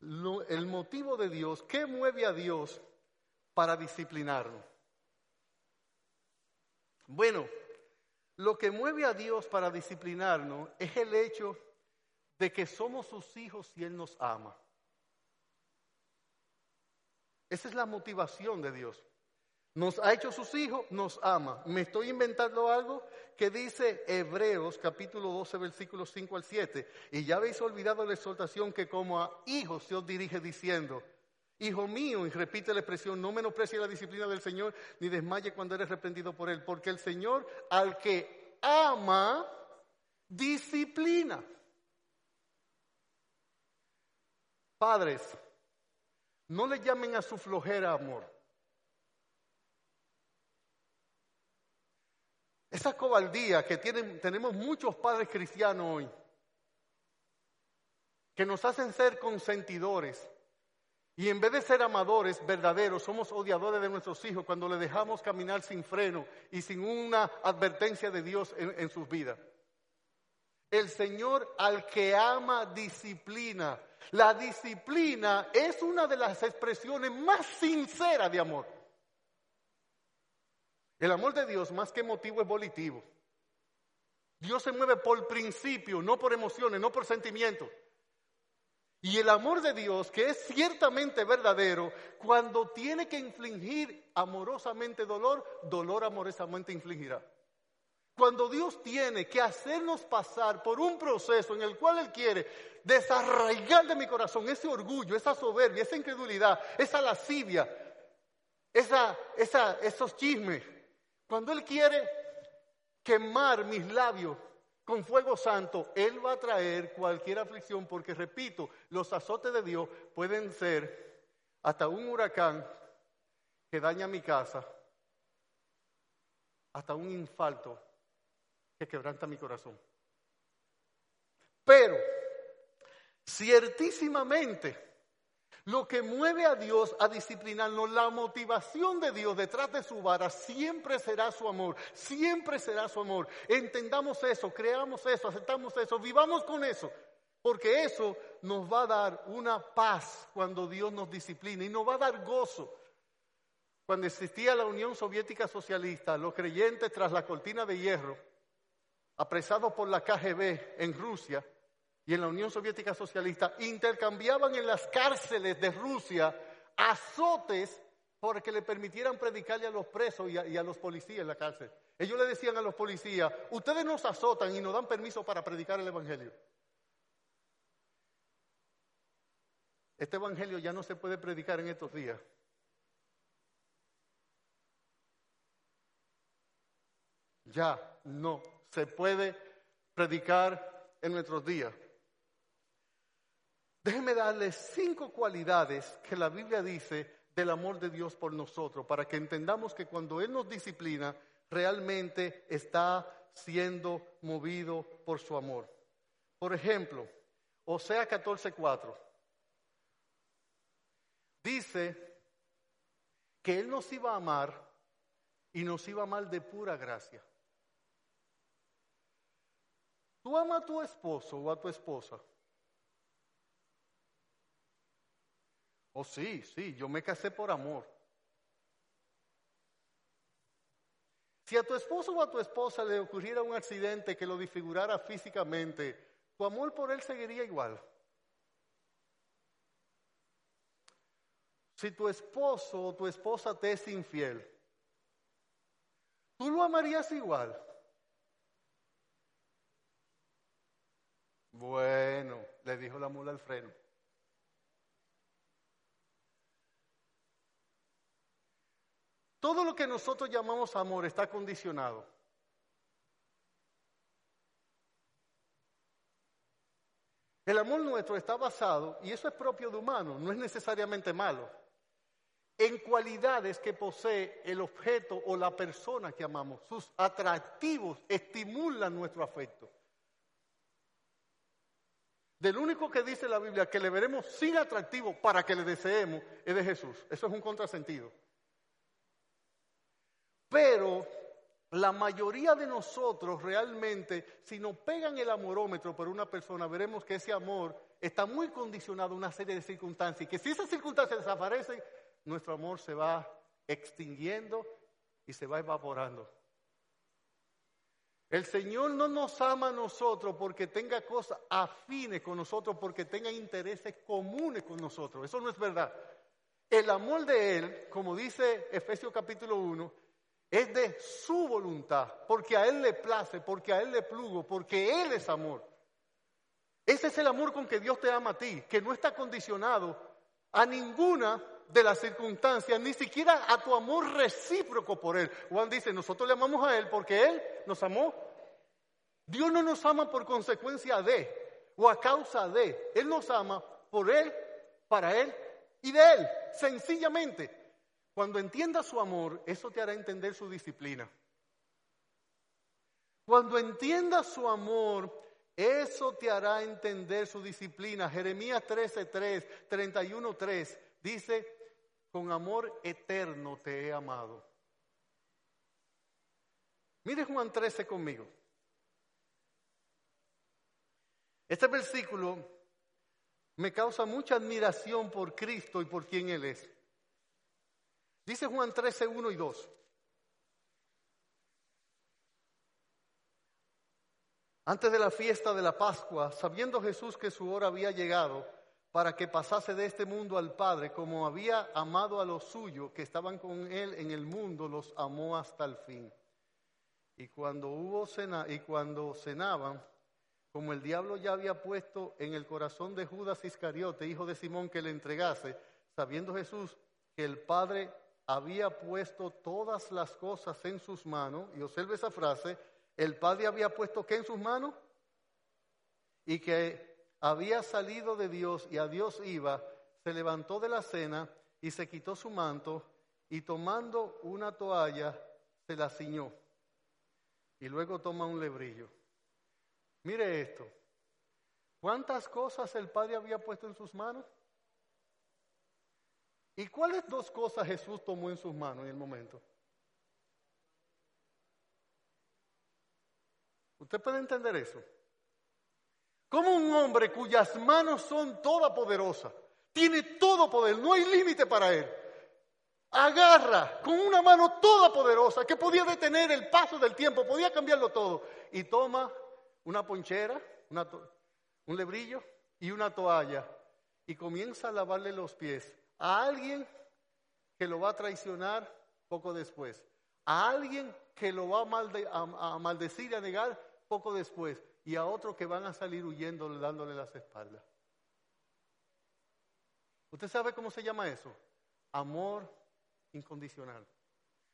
el motivo de Dios, ¿qué mueve a Dios para disciplinarnos? Bueno, lo que mueve a Dios para disciplinarnos es el hecho de que somos sus hijos y Él nos ama. Esa es la motivación de Dios. Nos ha hecho sus hijos, nos ama. ¿Me estoy inventando algo? que dice Hebreos capítulo 12 versículos 5 al 7. Y ya habéis olvidado la exhortación que como a hijos se os dirige diciendo, Hijo mío, y repite la expresión, no menosprecie la disciplina del Señor, ni desmaye cuando eres reprendido por Él, porque el Señor al que ama, disciplina. Padres, no le llamen a su flojera amor. Esa cobardía que tienen, tenemos muchos padres cristianos hoy, que nos hacen ser consentidores. Y en vez de ser amadores verdaderos, somos odiadores de nuestros hijos cuando les dejamos caminar sin freno y sin una advertencia de Dios en sus vidas. El Señor al que ama disciplina. La disciplina es una de las expresiones más sinceras de amor. El amor de Dios más que motivo es volitivo. Dios se mueve por principio, no por emociones, no por sentimientos. Y el amor de Dios, que es ciertamente verdadero, cuando tiene que infligir amorosamente dolor, dolor amorosamente infligirá. Cuando Dios tiene que hacernos pasar por un proceso en el cual Él quiere desarraigar de mi corazón ese orgullo, esa soberbia, esa incredulidad, esa lascivia, esa, esos chismes, cuando Él quiere quemar mis labios con fuego santo, Él va a traer cualquier aflicción, porque repito, los azotes de Dios pueden ser hasta un huracán que daña mi casa, hasta un infarto que quebranta mi corazón. Pero, ciertísimamente, lo que mueve a Dios a disciplinarnos, la motivación de Dios detrás de su vara siempre será su amor, siempre será su amor. Entendamos eso, creamos eso, aceptamos eso, vivamos con eso, porque eso nos va a dar una paz cuando Dios nos disciplina y nos va a dar gozo. Cuando existía la Unión Soviética Socialista, los creyentes tras la cortina de hierro, apresados por la KGB en Rusia, y en la Unión Soviética Socialista intercambiaban en las cárceles de Rusia azotes para que le permitieran predicarle a los presos y a, los policías en la cárcel. Ellos le decían a los policías, ustedes nos azotan y nos dan permiso para predicar el Evangelio. Este Evangelio ya no se puede predicar en estos días. Ya no se puede predicar en nuestros días. Déjeme darles cinco cualidades que la Biblia dice del amor de Dios por nosotros, para que entendamos que cuando Él nos disciplina, realmente está siendo movido por su amor. Por ejemplo, Osea 14:4 dice que Él nos iba a amar y nos iba a amar de pura gracia. ¿Tú amas a tu esposo o a tu esposa? Oh, sí, sí, yo me casé por amor. Si a tu esposo o a tu esposa le ocurriera un accidente que lo disfigurara físicamente, tu amor por él seguiría igual. Si tu esposo o tu esposa te es infiel, ¿tú lo amarías igual? Bueno, le dijo la mula al freno. Todo lo que nosotros llamamos amor está condicionado. El amor nuestro está basado, y eso es propio de humano, no es necesariamente malo, en cualidades que posee el objeto o la persona que amamos. Sus atractivos estimulan nuestro afecto. Del único que dice la Biblia que le veremos sin atractivo para que le deseemos es de Jesús. Eso es un contrasentido. Pero la mayoría de nosotros realmente, si nos pegan el amorómetro por una persona, veremos que ese amor está muy condicionado a una serie de circunstancias y que si esas circunstancias desaparecen, nuestro amor se va extinguiendo y se va evaporando. El Señor no nos ama a nosotros porque tenga cosas afines con nosotros, porque tenga intereses comunes con nosotros. Eso no es verdad. El amor de Él, como dice Efesios capítulo 1, es de su voluntad, porque a Él le place, porque a Él le plugo, porque Él es amor. Ese es el amor con que Dios te ama a ti, que no está condicionado a ninguna de las circunstancias, ni siquiera a tu amor recíproco por Él. Juan dice, nosotros le amamos a Él porque Él nos amó. Dios no nos ama por consecuencia de o a causa de. Él nos ama por Él, para Él y de Él, sencillamente. Cuando entiendas su amor, eso te hará entender su disciplina. Cuando entiendas su amor, Eso te hará entender su disciplina. Jeremías 13:3, 31:3 dice, con amor eterno te he amado. Mire Juan 13 conmigo. Este versículo me causa mucha admiración por Cristo y por quien Él es. Dice Juan 13, 1 y 2. Antes de la fiesta de la Pascua, sabiendo Jesús que su hora había llegado para que pasase de este mundo al Padre, como había amado a los suyos que estaban con Él en el mundo, los amó hasta el fin. Y cuando hubo cena, y cuando cenaban, como el diablo ya había puesto en el corazón de Judas Iscariote, hijo de Simón, que le entregase, sabiendo Jesús que el Padre había puesto todas las cosas en sus manos, y observe esa frase, el Padre había puesto qué en sus manos? Y que había salido de Dios y a Dios iba, se levantó de la cena y se quitó su manto y tomando una toalla se la ciñó. Y luego toma un lebrillo. Mire esto. ¿Cuántas cosas el Padre había puesto en sus manos? ¿Y cuáles dos cosas Jesús tomó en sus manos en el momento? ¿Usted puede entender eso? Como un hombre cuyas manos son toda poderosas, tiene todo poder, no hay límite para él. Agarra con una mano toda poderosa que podía detener el paso del tiempo, podía cambiarlo todo. Y toma una ponchera, un lebrillo y una toalla y comienza a lavarle los pies a alguien que lo va a traicionar poco después, a alguien que lo va a, a maldecir y a negar poco después, y a otros que van a salir huyendo dándole las espaldas. ¿Usted sabe cómo se llama eso? Amor incondicional.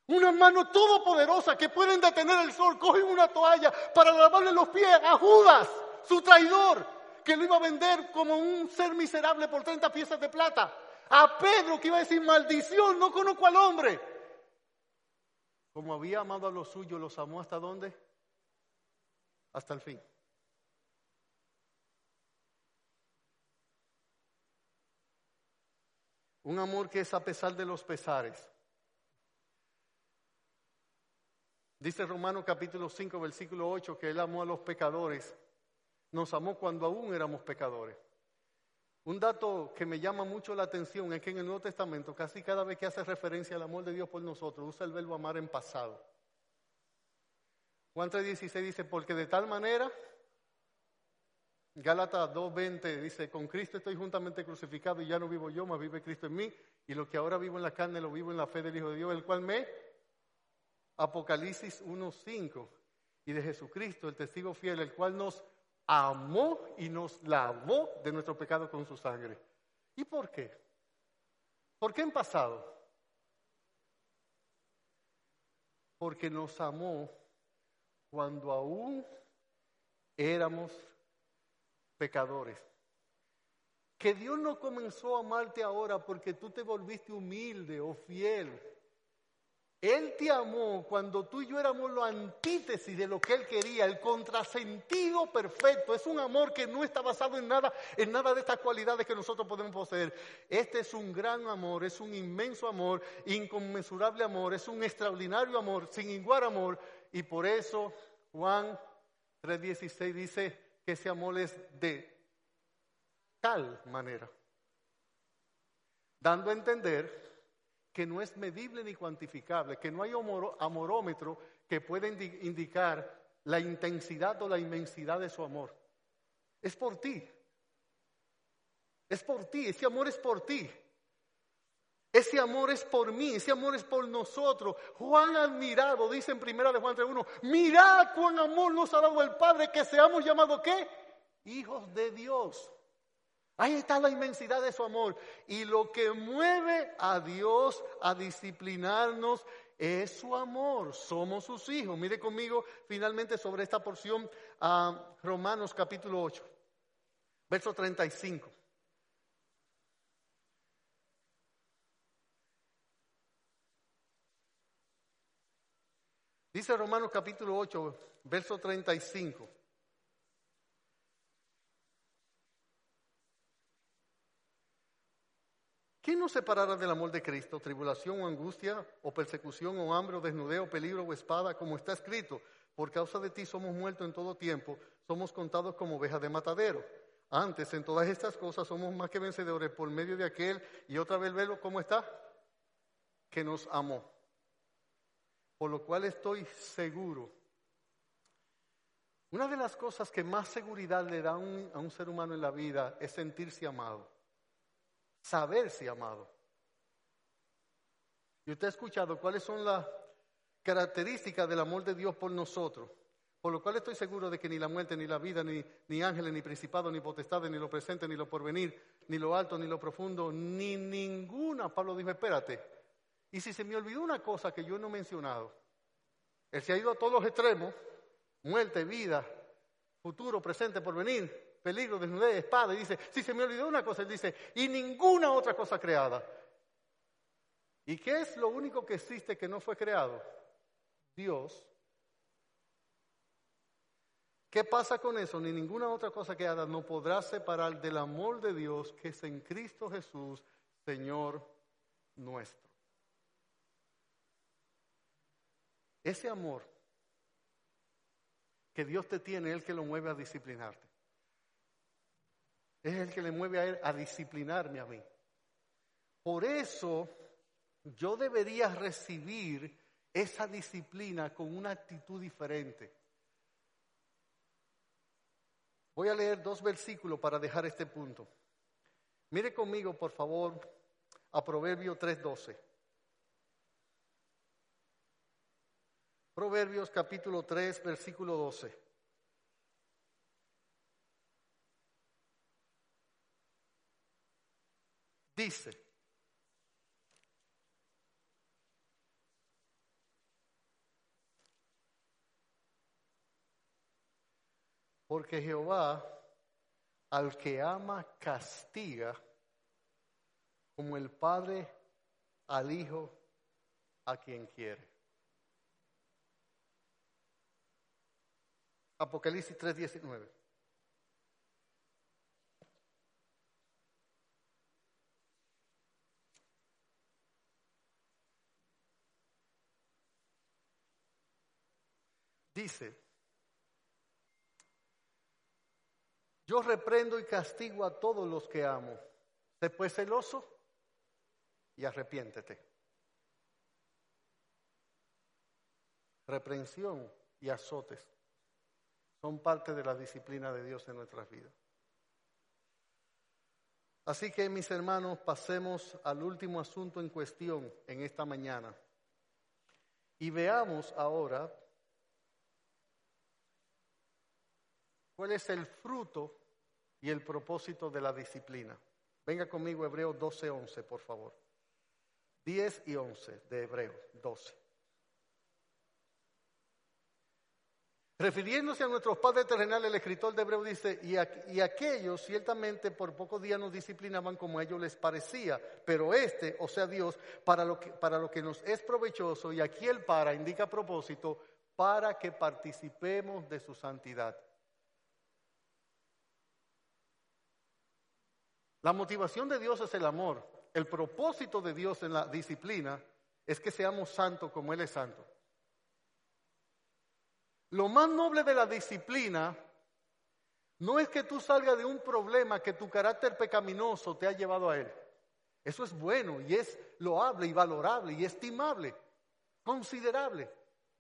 Una mano todopoderosa que pueden detener el sol, cogen una toalla para lavarle los pies a Judas, su traidor, que lo iba a vender como un ser miserable por 30 piezas de plata. A Pedro que iba a decir, maldición, no conozco al hombre. Como había amado a los suyos, los amó hasta dónde? hasta el fin. Un amor que es a pesar de los pesares. Dice Romano capítulo 5, versículo 8, que Él amó a los pecadores. Nos amó cuando aún éramos pecadores. Un dato que me llama mucho la atención es que en el Nuevo Testamento, casi cada vez que hace referencia al amor de Dios por nosotros, usa el verbo amar en pasado. Juan 3:16 dice, porque de tal manera, Gálatas 2:20 dice, con Cristo estoy juntamente crucificado y ya no vivo yo, mas vive Cristo en mí, y lo que ahora vivo en la carne lo vivo en la fe del Hijo de Dios, el cual me, Apocalipsis 1:5, y de Jesucristo, el testigo fiel, el cual nos amó y nos lavó de nuestro pecado con su sangre. ¿Y por qué? ¿Por qué en pasado? Porque nos amó cuando aún éramos pecadores. Que Dios no comenzó a amarte ahora porque tú te volviste humilde o fiel. Él te amó cuando tú y yo éramos la antítesis de lo que Él quería, el contrasentido perfecto. Es un amor que no está basado en nada, en nada de estas cualidades que nosotros podemos poseer. Este es un gran amor, es un inmenso amor, inconmensurable amor, es un extraordinario amor, sin igual amor, y por eso Juan 3:16 dice que ese amor es de tal manera, dando a entender que no es medible ni cuantificable, que no hay amorómetro que pueda indicar la intensidad o la inmensidad de su amor. Es por ti. Es por ti, ese amor es por ti. Ese amor es por mí, ese amor es por nosotros. Juan admirado, dice en primera de Juan 3.1, mirad cuán amor nos ha dado el Padre que seamos llamados ¿qué? Hijos de Dios. Ahí está la inmensidad de su amor. Y lo que mueve a Dios a disciplinarnos es su amor. Somos sus hijos. Mire conmigo finalmente sobre esta porción a Romanos capítulo 8, verso 35. Dice Romanos capítulo 8, verso 35. ¿Quién nos separará del amor de Cristo? ¿Tribulación o angustia, o persecución o hambre, o desnudeo, peligro o espada? Como está escrito, por causa de ti somos muertos en todo tiempo, somos contados como ovejas de matadero. Antes, en todas estas cosas, somos más que vencedores por medio de aquel, y otra vez verlo, ¿cómo está? Que nos amó. Por lo cual estoy seguro. Una de las cosas que más seguridad le da a un ser humano en la vida es sentirse amado saberse amado. Y usted ha escuchado cuáles son las características del amor de Dios por nosotros. Por lo cual estoy seguro de que ni la muerte, ni la vida, ni, ni ángeles, ni principados, ni potestades, ni lo presente, ni lo porvenir, ni lo alto, ni lo profundo, ni ninguna. Pablo dijo, espérate. Y si se me olvidó una cosa que yo no he mencionado, él se ha ido a todos los extremos, muerte, vida, futuro, presente, porvenir, peligro, desnudez, espada. Y dice, si se me olvidó una cosa, él dice, y ninguna otra cosa creada. ¿Y qué es lo único que existe que no fue creado? Dios. ¿Qué pasa con eso? Ni ninguna otra cosa creada no podrá separar del amor de Dios que es en Cristo Jesús, Señor nuestro. Ese amor que Dios te tiene, el que lo mueve a disciplinarte. Es el que le mueve a él a disciplinarme a mí. Por eso yo debería recibir esa disciplina con una actitud diferente. Voy a leer dos versículos para dejar este punto. Mire conmigo, por favor, a Proverbio 3:12. Proverbios capítulo 3, versículo 12. Dice, porque Jehová al que ama castiga como el Padre al Hijo a quien quiere. Apocalipsis 3:19. Dice, yo reprendo y castigo a todos los que amo. Sé pues celoso y arrepiéntete. Reprensión y azotes son parte de la disciplina de Dios en nuestras vidas. Así que mis hermanos, pasemos al último asunto en cuestión en esta mañana y veamos ahora cuál es el fruto y el propósito de la disciplina. Venga conmigo Hebreos 12, 11, por favor. 10 y 11 de Hebreos 12. Refiriéndose a nuestros padres terrenales, el escritor de Hebreo dice, y, y, aquellos ciertamente por pocos días nos disciplinaban como a ellos les parecía, pero este, o sea Dios, para lo que, para lo que nos es provechoso, y aquí el para indica propósito, para que participemos de su santidad. La motivación de Dios es el amor. El propósito de Dios en la disciplina es que seamos santos como Él es santo. Lo más noble de la disciplina no es que tú salgas de un problema que tu carácter pecaminoso te ha llevado a él. Eso es bueno y es loable y valorable y estimable, considerable.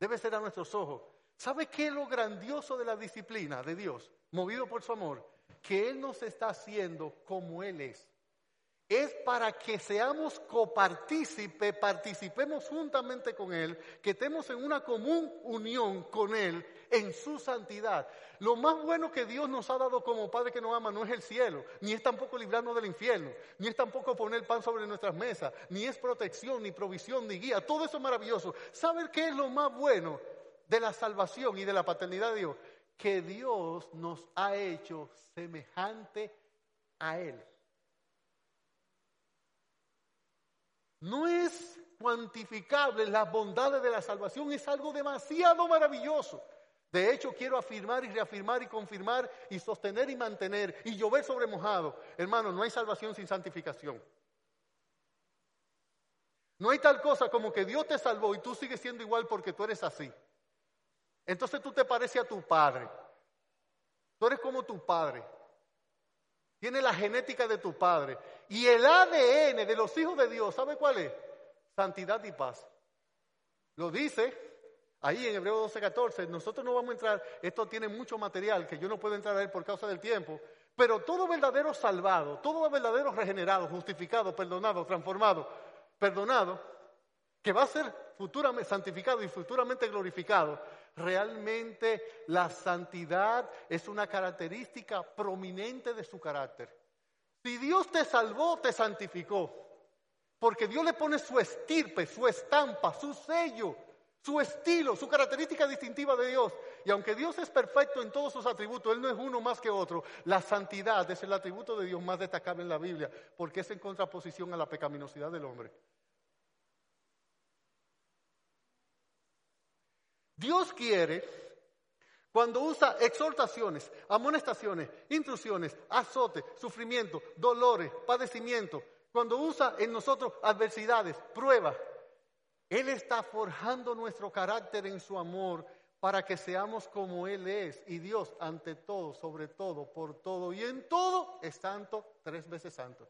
Debe ser a nuestros ojos. ¿Sabe qué es lo grandioso de la disciplina de Dios, movido por su amor? Que Él nos está haciendo como Él es es para que seamos copartícipes, participemos juntamente con Él, que estemos en una común unión con Él en su santidad. Lo más bueno que Dios nos ha dado como Padre que nos ama no es el cielo, ni es tampoco librarnos del infierno, ni es tampoco poner pan sobre nuestras mesas, ni es protección, ni provisión, ni guía. Todo eso es maravilloso. ¿Saber qué es lo más bueno de la salvación y de la paternidad de Dios? Que Dios nos ha hecho semejante a Él. No es cuantificable las bondades de la salvación, es algo demasiado maravilloso. De hecho, quiero afirmar y reafirmar y confirmar y sostener y mantener y llover sobre mojado. Hermano, no hay salvación sin santificación. No hay tal cosa como que Dios te salvó y tú sigues siendo igual porque tú eres así. Entonces tú te pareces a tu padre. Tú eres como tu padre. Tiene la genética de tu padre. Y el ADN de los hijos de Dios, ¿sabe cuál es? Santidad y paz. Lo dice ahí en Hebreo 12, 14. Nosotros no vamos a entrar, esto tiene mucho material que yo no puedo entrar a él por causa del tiempo. Pero todo verdadero salvado, todo verdadero regenerado, justificado, perdonado, transformado, perdonado, que va a ser futuramente santificado y futuramente glorificado, realmente la santidad es una característica prominente de su carácter. Si Dios te salvó, te santificó, porque Dios le pone su estirpe, su estampa, su sello, su estilo, su característica distintiva de Dios. Y aunque Dios es perfecto en todos sus atributos, Él no es uno más que otro, la santidad es el atributo de Dios más destacable en la Biblia, porque es en contraposición a la pecaminosidad del hombre. Dios quiere, cuando usa exhortaciones, amonestaciones, intrusiones, azote, sufrimiento, dolores, padecimiento, cuando usa en nosotros adversidades, pruebas, él está forjando nuestro carácter en su amor para que seamos como Él es. Y Dios, ante todo, sobre todo, por todo y en todo, es santo, tres veces santo.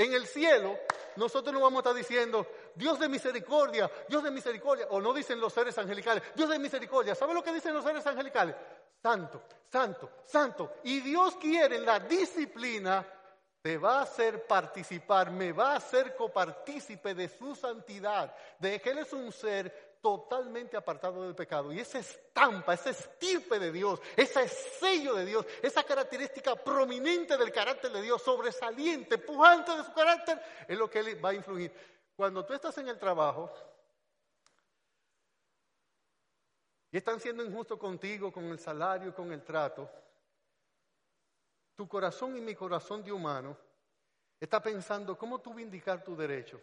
En el cielo, nosotros no vamos a estar diciendo, Dios de misericordia, Dios de misericordia, o no dicen los seres angelicales, Dios de misericordia. ¿Sabe lo que dicen los seres angelicales? Santo, santo, santo. Y Dios quiere en la disciplina te va a hacer participar, me va a hacer copartícipe de su santidad, de que Él es un ser totalmente apartado del pecado. Y esa estampa, esa estirpe de Dios, ese sello de Dios, esa característica prominente del carácter de Dios, sobresaliente, pujante de su carácter, es lo que Él va a influir. Cuando tú estás en el trabajo y están siendo injustos contigo, con el salario, con el trato, tu corazón y mi corazón de humano está pensando cómo tú vindicar tu derecho.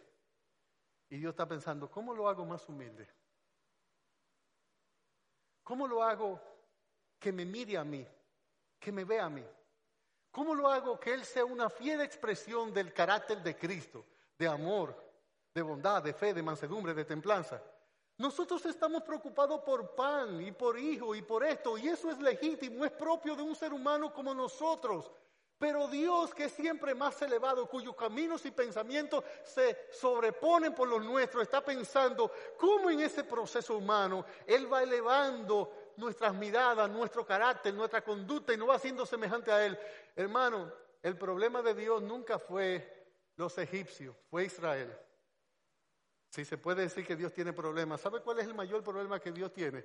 Y Dios está pensando, ¿cómo lo hago más humilde? ¿Cómo lo hago que me mire a mí, que me vea a mí? ¿Cómo lo hago que Él sea una fiel expresión del carácter de Cristo, de amor, de bondad, de fe, de mansedumbre, de templanza? Nosotros estamos preocupados por pan y por hijo y por esto, y eso es legítimo, es propio de un ser humano como nosotros. Pero Dios, que es siempre más elevado, cuyos caminos y pensamientos se sobreponen por los nuestros, está pensando cómo en ese proceso humano Él va elevando nuestras miradas, nuestro carácter, nuestra conducta y no va haciendo semejante a Él. Hermano, el problema de Dios nunca fue los egipcios, fue Israel. Si se puede decir que Dios tiene problemas, ¿sabe cuál es el mayor problema que Dios tiene?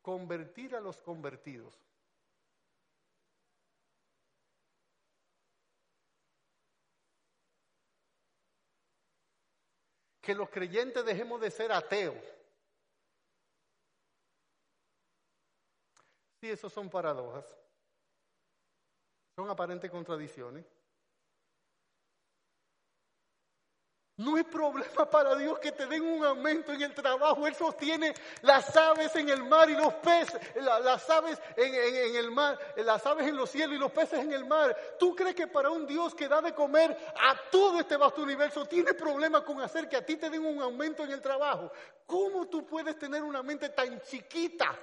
Convertir a los convertidos. Que los creyentes dejemos de ser ateos. Sí, esos son paradojas. Son aparentes contradicciones. No es problema para Dios que te den un aumento en el trabajo. Él sostiene las aves en el mar y los peces, las aves en, el mar, las aves en los cielos y los peces en el mar. ¿Tú crees que para un Dios que da de comer a todo este vasto universo tiene problema con hacer que a ti te den un aumento en el trabajo? ¿Cómo tú puedes tener una mente tan chiquita?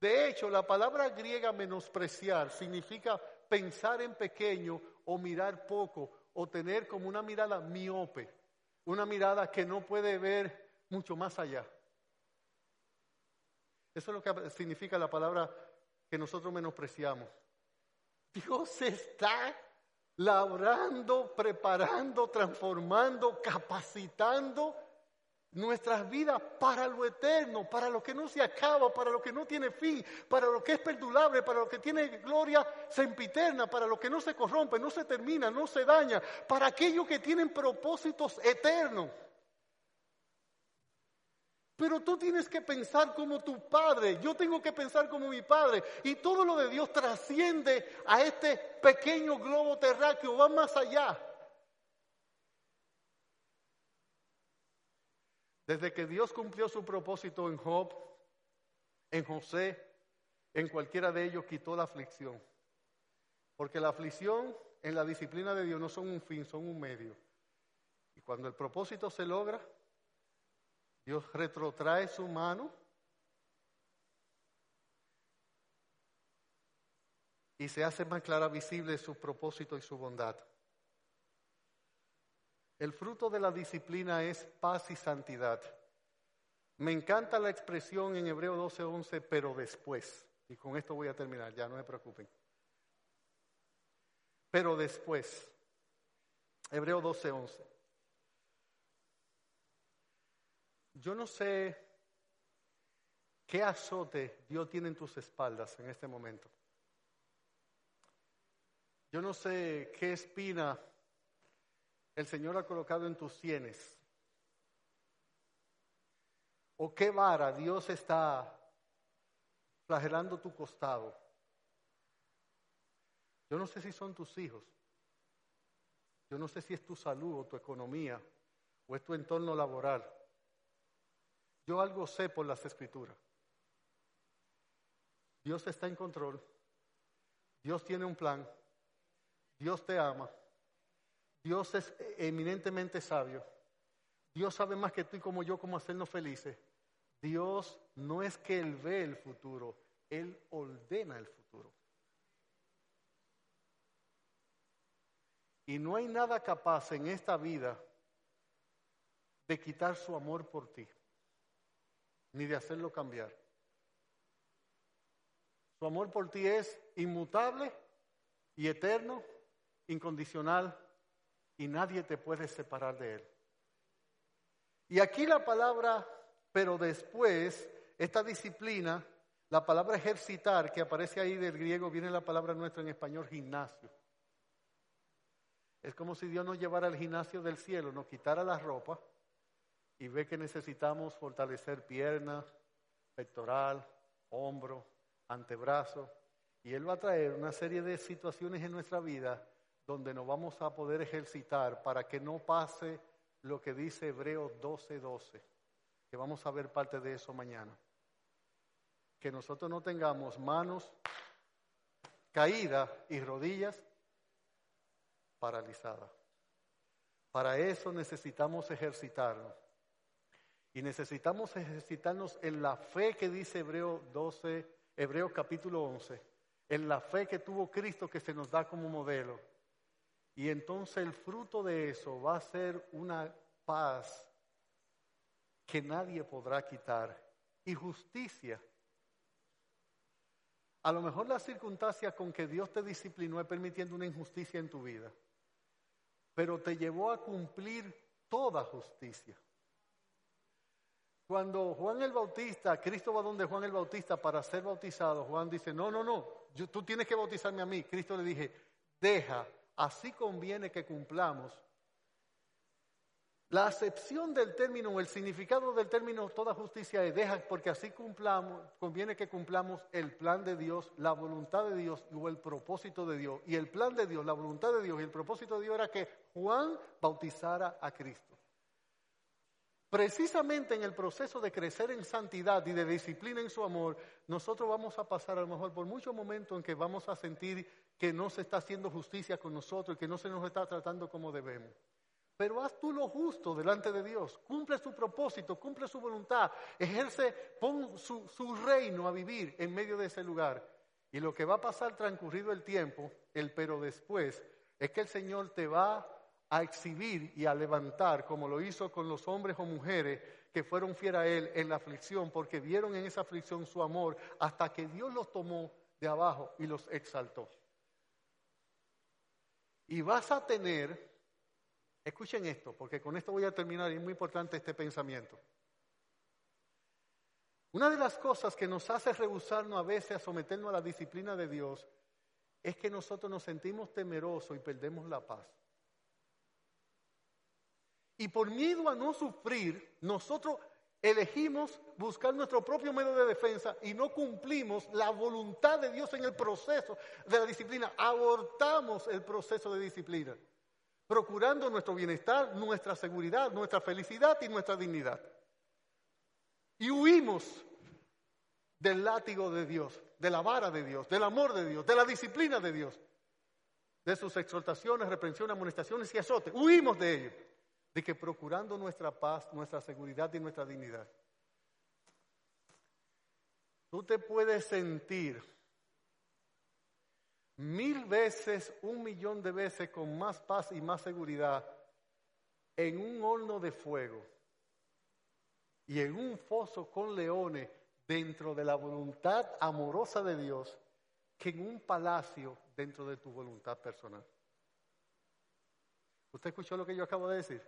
De hecho, la palabra griega menospreciar significa pensar en pequeño o mirar poco o tener como una mirada miope, una mirada que no puede ver mucho más allá. Eso es lo que significa la palabra que nosotros menospreciamos. Dios está labrando, preparando, transformando, capacitando nuestras vidas para lo eterno, para lo que no se acaba, para lo que no tiene fin, para lo que es perdurable, para lo que tiene gloria sempiterna, para lo que no se corrompe, no se termina, no se daña, para aquellos que tienen propósitos eternos. Pero tú tienes que pensar como tu padre, yo tengo que pensar como mi padre, y todo lo de Dios trasciende a este pequeño globo terráqueo, va más allá. Desde que Dios cumplió su propósito en Job, en José, en cualquiera de ellos quitó la aflicción. Porque la aflicción en la disciplina de Dios no son un fin, son un medio. Y cuando el propósito se logra, Dios retrotrae su mano y se hace más clara visible su propósito y su bondad. El fruto de la disciplina es paz y santidad. Me encanta la expresión en Hebreo 12:11, pero después. Y con esto voy a terminar, ya no me preocupen. Pero después, Hebreo 12:11. Yo no sé qué azote Dios tiene en tus espaldas en este momento. Yo no sé qué espina el Señor ha colocado en tus sienes. O qué vara Dios está flagelando tu costado. Yo no sé si son tus hijos. Yo no sé si es tu salud o tu economía o es tu entorno laboral. Yo algo sé por las escrituras. Dios está en control. Dios tiene un plan. Dios te ama. Dios es eminentemente sabio. Dios sabe más que tú y como yo cómo hacernos felices. Dios no es que Él ve el futuro, Él ordena el futuro. Y no hay nada capaz en esta vida de quitar su amor por ti, ni de hacerlo cambiar. Su amor por ti es inmutable y eterno incondicional y nadie te puede separar de Él. Y aquí la palabra, pero después, esta disciplina, la palabra ejercitar que aparece ahí del griego, viene la palabra nuestra en español, gimnasio. Es como si Dios nos llevara al gimnasio del cielo, nos quitara la ropa y ve que necesitamos fortalecer pierna, pectoral, hombro, antebrazo. Y Él va a traer una serie de situaciones en nuestra vida donde nos vamos a poder ejercitar para que no pase lo que dice Hebreos 12:12, 12, que vamos a ver parte de eso mañana. Que nosotros no tengamos manos caídas y rodillas paralizadas. Para eso necesitamos ejercitarnos. Y necesitamos ejercitarnos en la fe que dice Hebreos 12, Hebreos capítulo 11, en la fe que tuvo Cristo que se nos da como modelo y entonces el fruto de eso va a ser una paz que nadie podrá quitar y justicia. A lo mejor la circunstancia con que Dios te disciplinó es permitiendo una injusticia en tu vida, pero te llevó a cumplir toda justicia. Cuando Juan el Bautista, Cristo va donde Juan el Bautista para ser bautizado, Juan dice, no, no, no, tú tienes que bautizarme a mí. Cristo le dije, deja así conviene que cumplamos. La acepción del término o el significado del término toda justicia es deja porque así conviene que cumplamos el plan de Dios, la voluntad de Dios o el propósito de Dios. Y el plan de Dios, la voluntad de Dios y el propósito de Dios era que Juan bautizara a Cristo. Precisamente en el proceso de crecer en santidad y de disciplina en su amor, nosotros vamos a pasar a lo mejor por muchos momentos en que vamos a sentir que no se está haciendo justicia con nosotros y que no se nos está tratando como debemos. Pero haz tú lo justo delante de Dios, cumple su propósito, cumple su voluntad, ejerce, pon su, su reino a vivir en medio de ese lugar. Y lo que va a pasar transcurrido el tiempo, el pero después, es que el Señor te va a exhibir y a levantar, como lo hizo con los hombres o mujeres que fueron fieles a Él en la aflicción, porque vieron en esa aflicción su amor, hasta que Dios los tomó de abajo y los exaltó. Y vas a tener, escuchen esto, porque con esto voy a terminar y es muy importante este pensamiento. Una de las cosas que nos hace rehusarnos a veces a someternos a la disciplina de Dios es que nosotros nos sentimos temerosos y perdemos la paz. Y por miedo a no sufrir, nosotros elegimos buscar nuestro propio medio de defensa y no cumplimos la voluntad de Dios en el proceso de la disciplina. Abortamos el proceso de disciplina, procurando nuestro bienestar, nuestra seguridad, nuestra felicidad y nuestra dignidad. Y huimos del látigo de Dios, de la vara de Dios, del amor de Dios, de la disciplina de Dios. de sus exhortaciones, reprensiones, amonestaciones y azotes. Huimos de ellos. De que procurando nuestra paz, nuestra seguridad y nuestra dignidad. Tú te puedes sentir mil veces, un millón de veces con más paz y más seguridad en un horno de fuego y en un foso con leones dentro de la voluntad amorosa de Dios que en un palacio dentro de tu voluntad personal. ¿Usted escuchó lo que yo acabo de decir?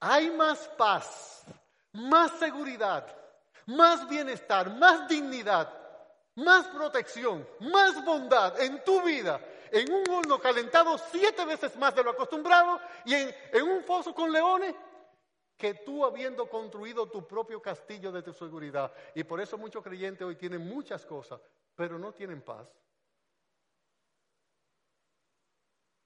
Hay más paz, más seguridad, más bienestar, más dignidad, más protección, más bondad en tu vida en un horno calentado siete veces más de lo acostumbrado y en, en un foso con leones que tú habiendo construido tu propio castillo de tu seguridad. Y por eso muchos creyentes hoy tienen muchas cosas, pero no tienen paz.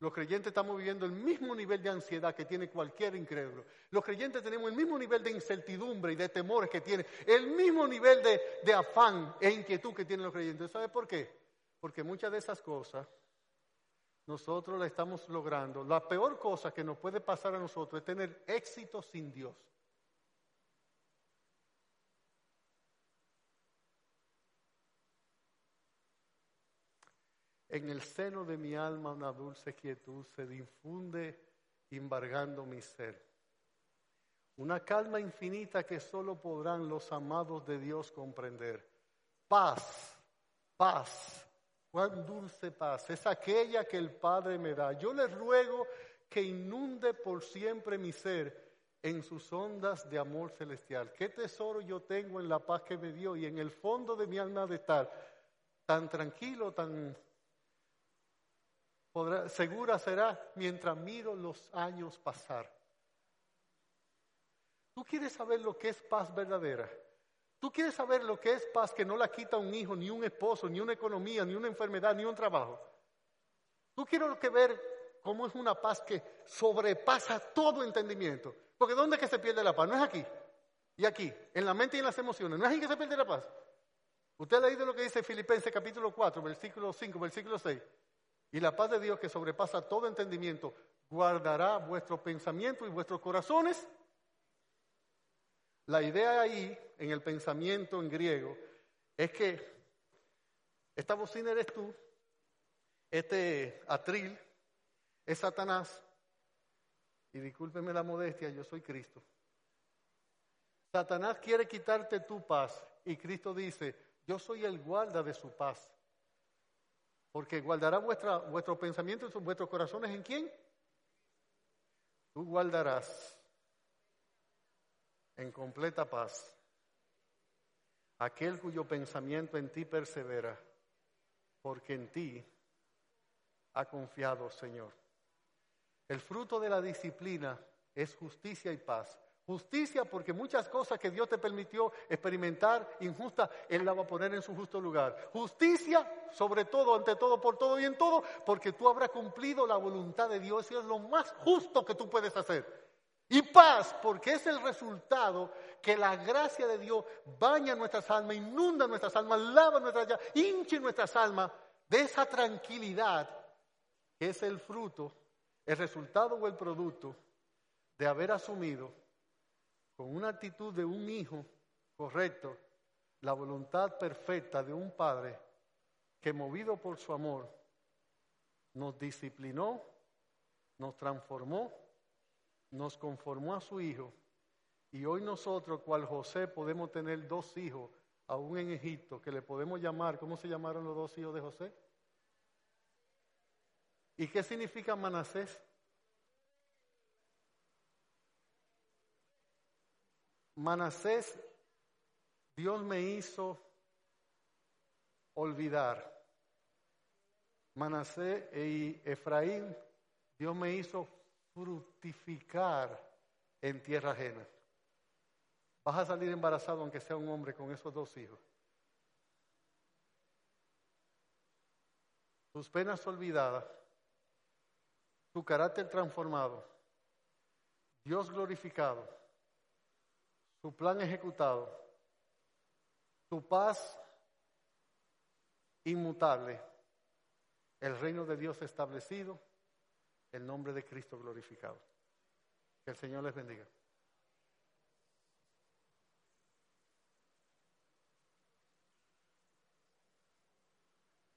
Los creyentes estamos viviendo el mismo nivel de ansiedad que tiene cualquier incrédulo. Los creyentes tenemos el mismo nivel de incertidumbre y de temores que tiene, el mismo nivel de, de afán e inquietud que tienen los creyentes. ¿Sabe por qué? Porque muchas de esas cosas nosotros la estamos logrando. La peor cosa que nos puede pasar a nosotros es tener éxito sin Dios. En el seno de mi alma una dulce quietud se difunde embargando mi ser. Una calma infinita que solo podrán los amados de Dios comprender. Paz, paz, Cuán dulce paz es aquella que el Padre me da. Yo le ruego que inunde por siempre mi ser en sus ondas de amor celestial. Qué tesoro yo tengo en la paz que me dio y en el fondo de mi alma de estar tan tranquilo, tan segura será mientras miro los años pasar. ¿Tú quieres saber lo que es paz verdadera? ¿Tú quieres saber lo que es paz que no la quita un hijo, ni un esposo, ni una economía, ni una enfermedad, ni un trabajo? ¿Tú quieres que ver cómo es una paz que sobrepasa todo entendimiento? Porque ¿dónde es que se pierde la paz? No es aquí. Y aquí, en la mente y en las emociones. No es aquí que se pierde la paz. Usted ha leído lo que dice Filipenses capítulo 4, versículo 5, versículo 6. Y la paz de Dios que sobrepasa todo entendimiento guardará vuestro pensamiento y vuestros corazones la idea ahí, en el pensamiento en griego, es que esta bocina eres tú, este atril es Satanás, y discúlpeme la modestia, yo soy Cristo. Satanás quiere quitarte tu paz, y Cristo dice, yo soy el guarda de su paz. Porque guardará vuestra, vuestro pensamiento y vuestros corazones en quién? Tú guardarás en completa paz aquel cuyo pensamiento en ti persevera, porque en ti ha confiado, Señor. El fruto de la disciplina es justicia y paz. Justicia porque muchas cosas que Dios te permitió experimentar injusta, Él la va a poner en su justo lugar. Justicia sobre todo, ante todo, por todo y en todo, porque tú habrás cumplido la voluntad de Dios y es lo más justo que tú puedes hacer. Y paz, porque es el resultado que la gracia de Dios baña nuestras almas, inunda nuestras almas, lava nuestras almas, hinche nuestras almas de esa tranquilidad que es el fruto, el resultado o el producto de haber asumido con una actitud de un hijo correcto la voluntad perfecta de un padre que movido por su amor nos disciplinó, nos transformó nos conformó a su hijo y hoy nosotros, cual José, podemos tener dos hijos aún en Egipto, que le podemos llamar, ¿cómo se llamaron los dos hijos de José? ¿Y qué significa Manasés? Manasés, Dios me hizo olvidar. Manasés y Efraín, Dios me hizo fructificar en tierra ajena. Vas a salir embarazado aunque sea un hombre con esos dos hijos. Tus penas olvidadas, tu carácter transformado, Dios glorificado, su plan ejecutado, tu paz inmutable el reino de Dios establecido, el nombre de Cristo glorificado. Que el Señor les bendiga.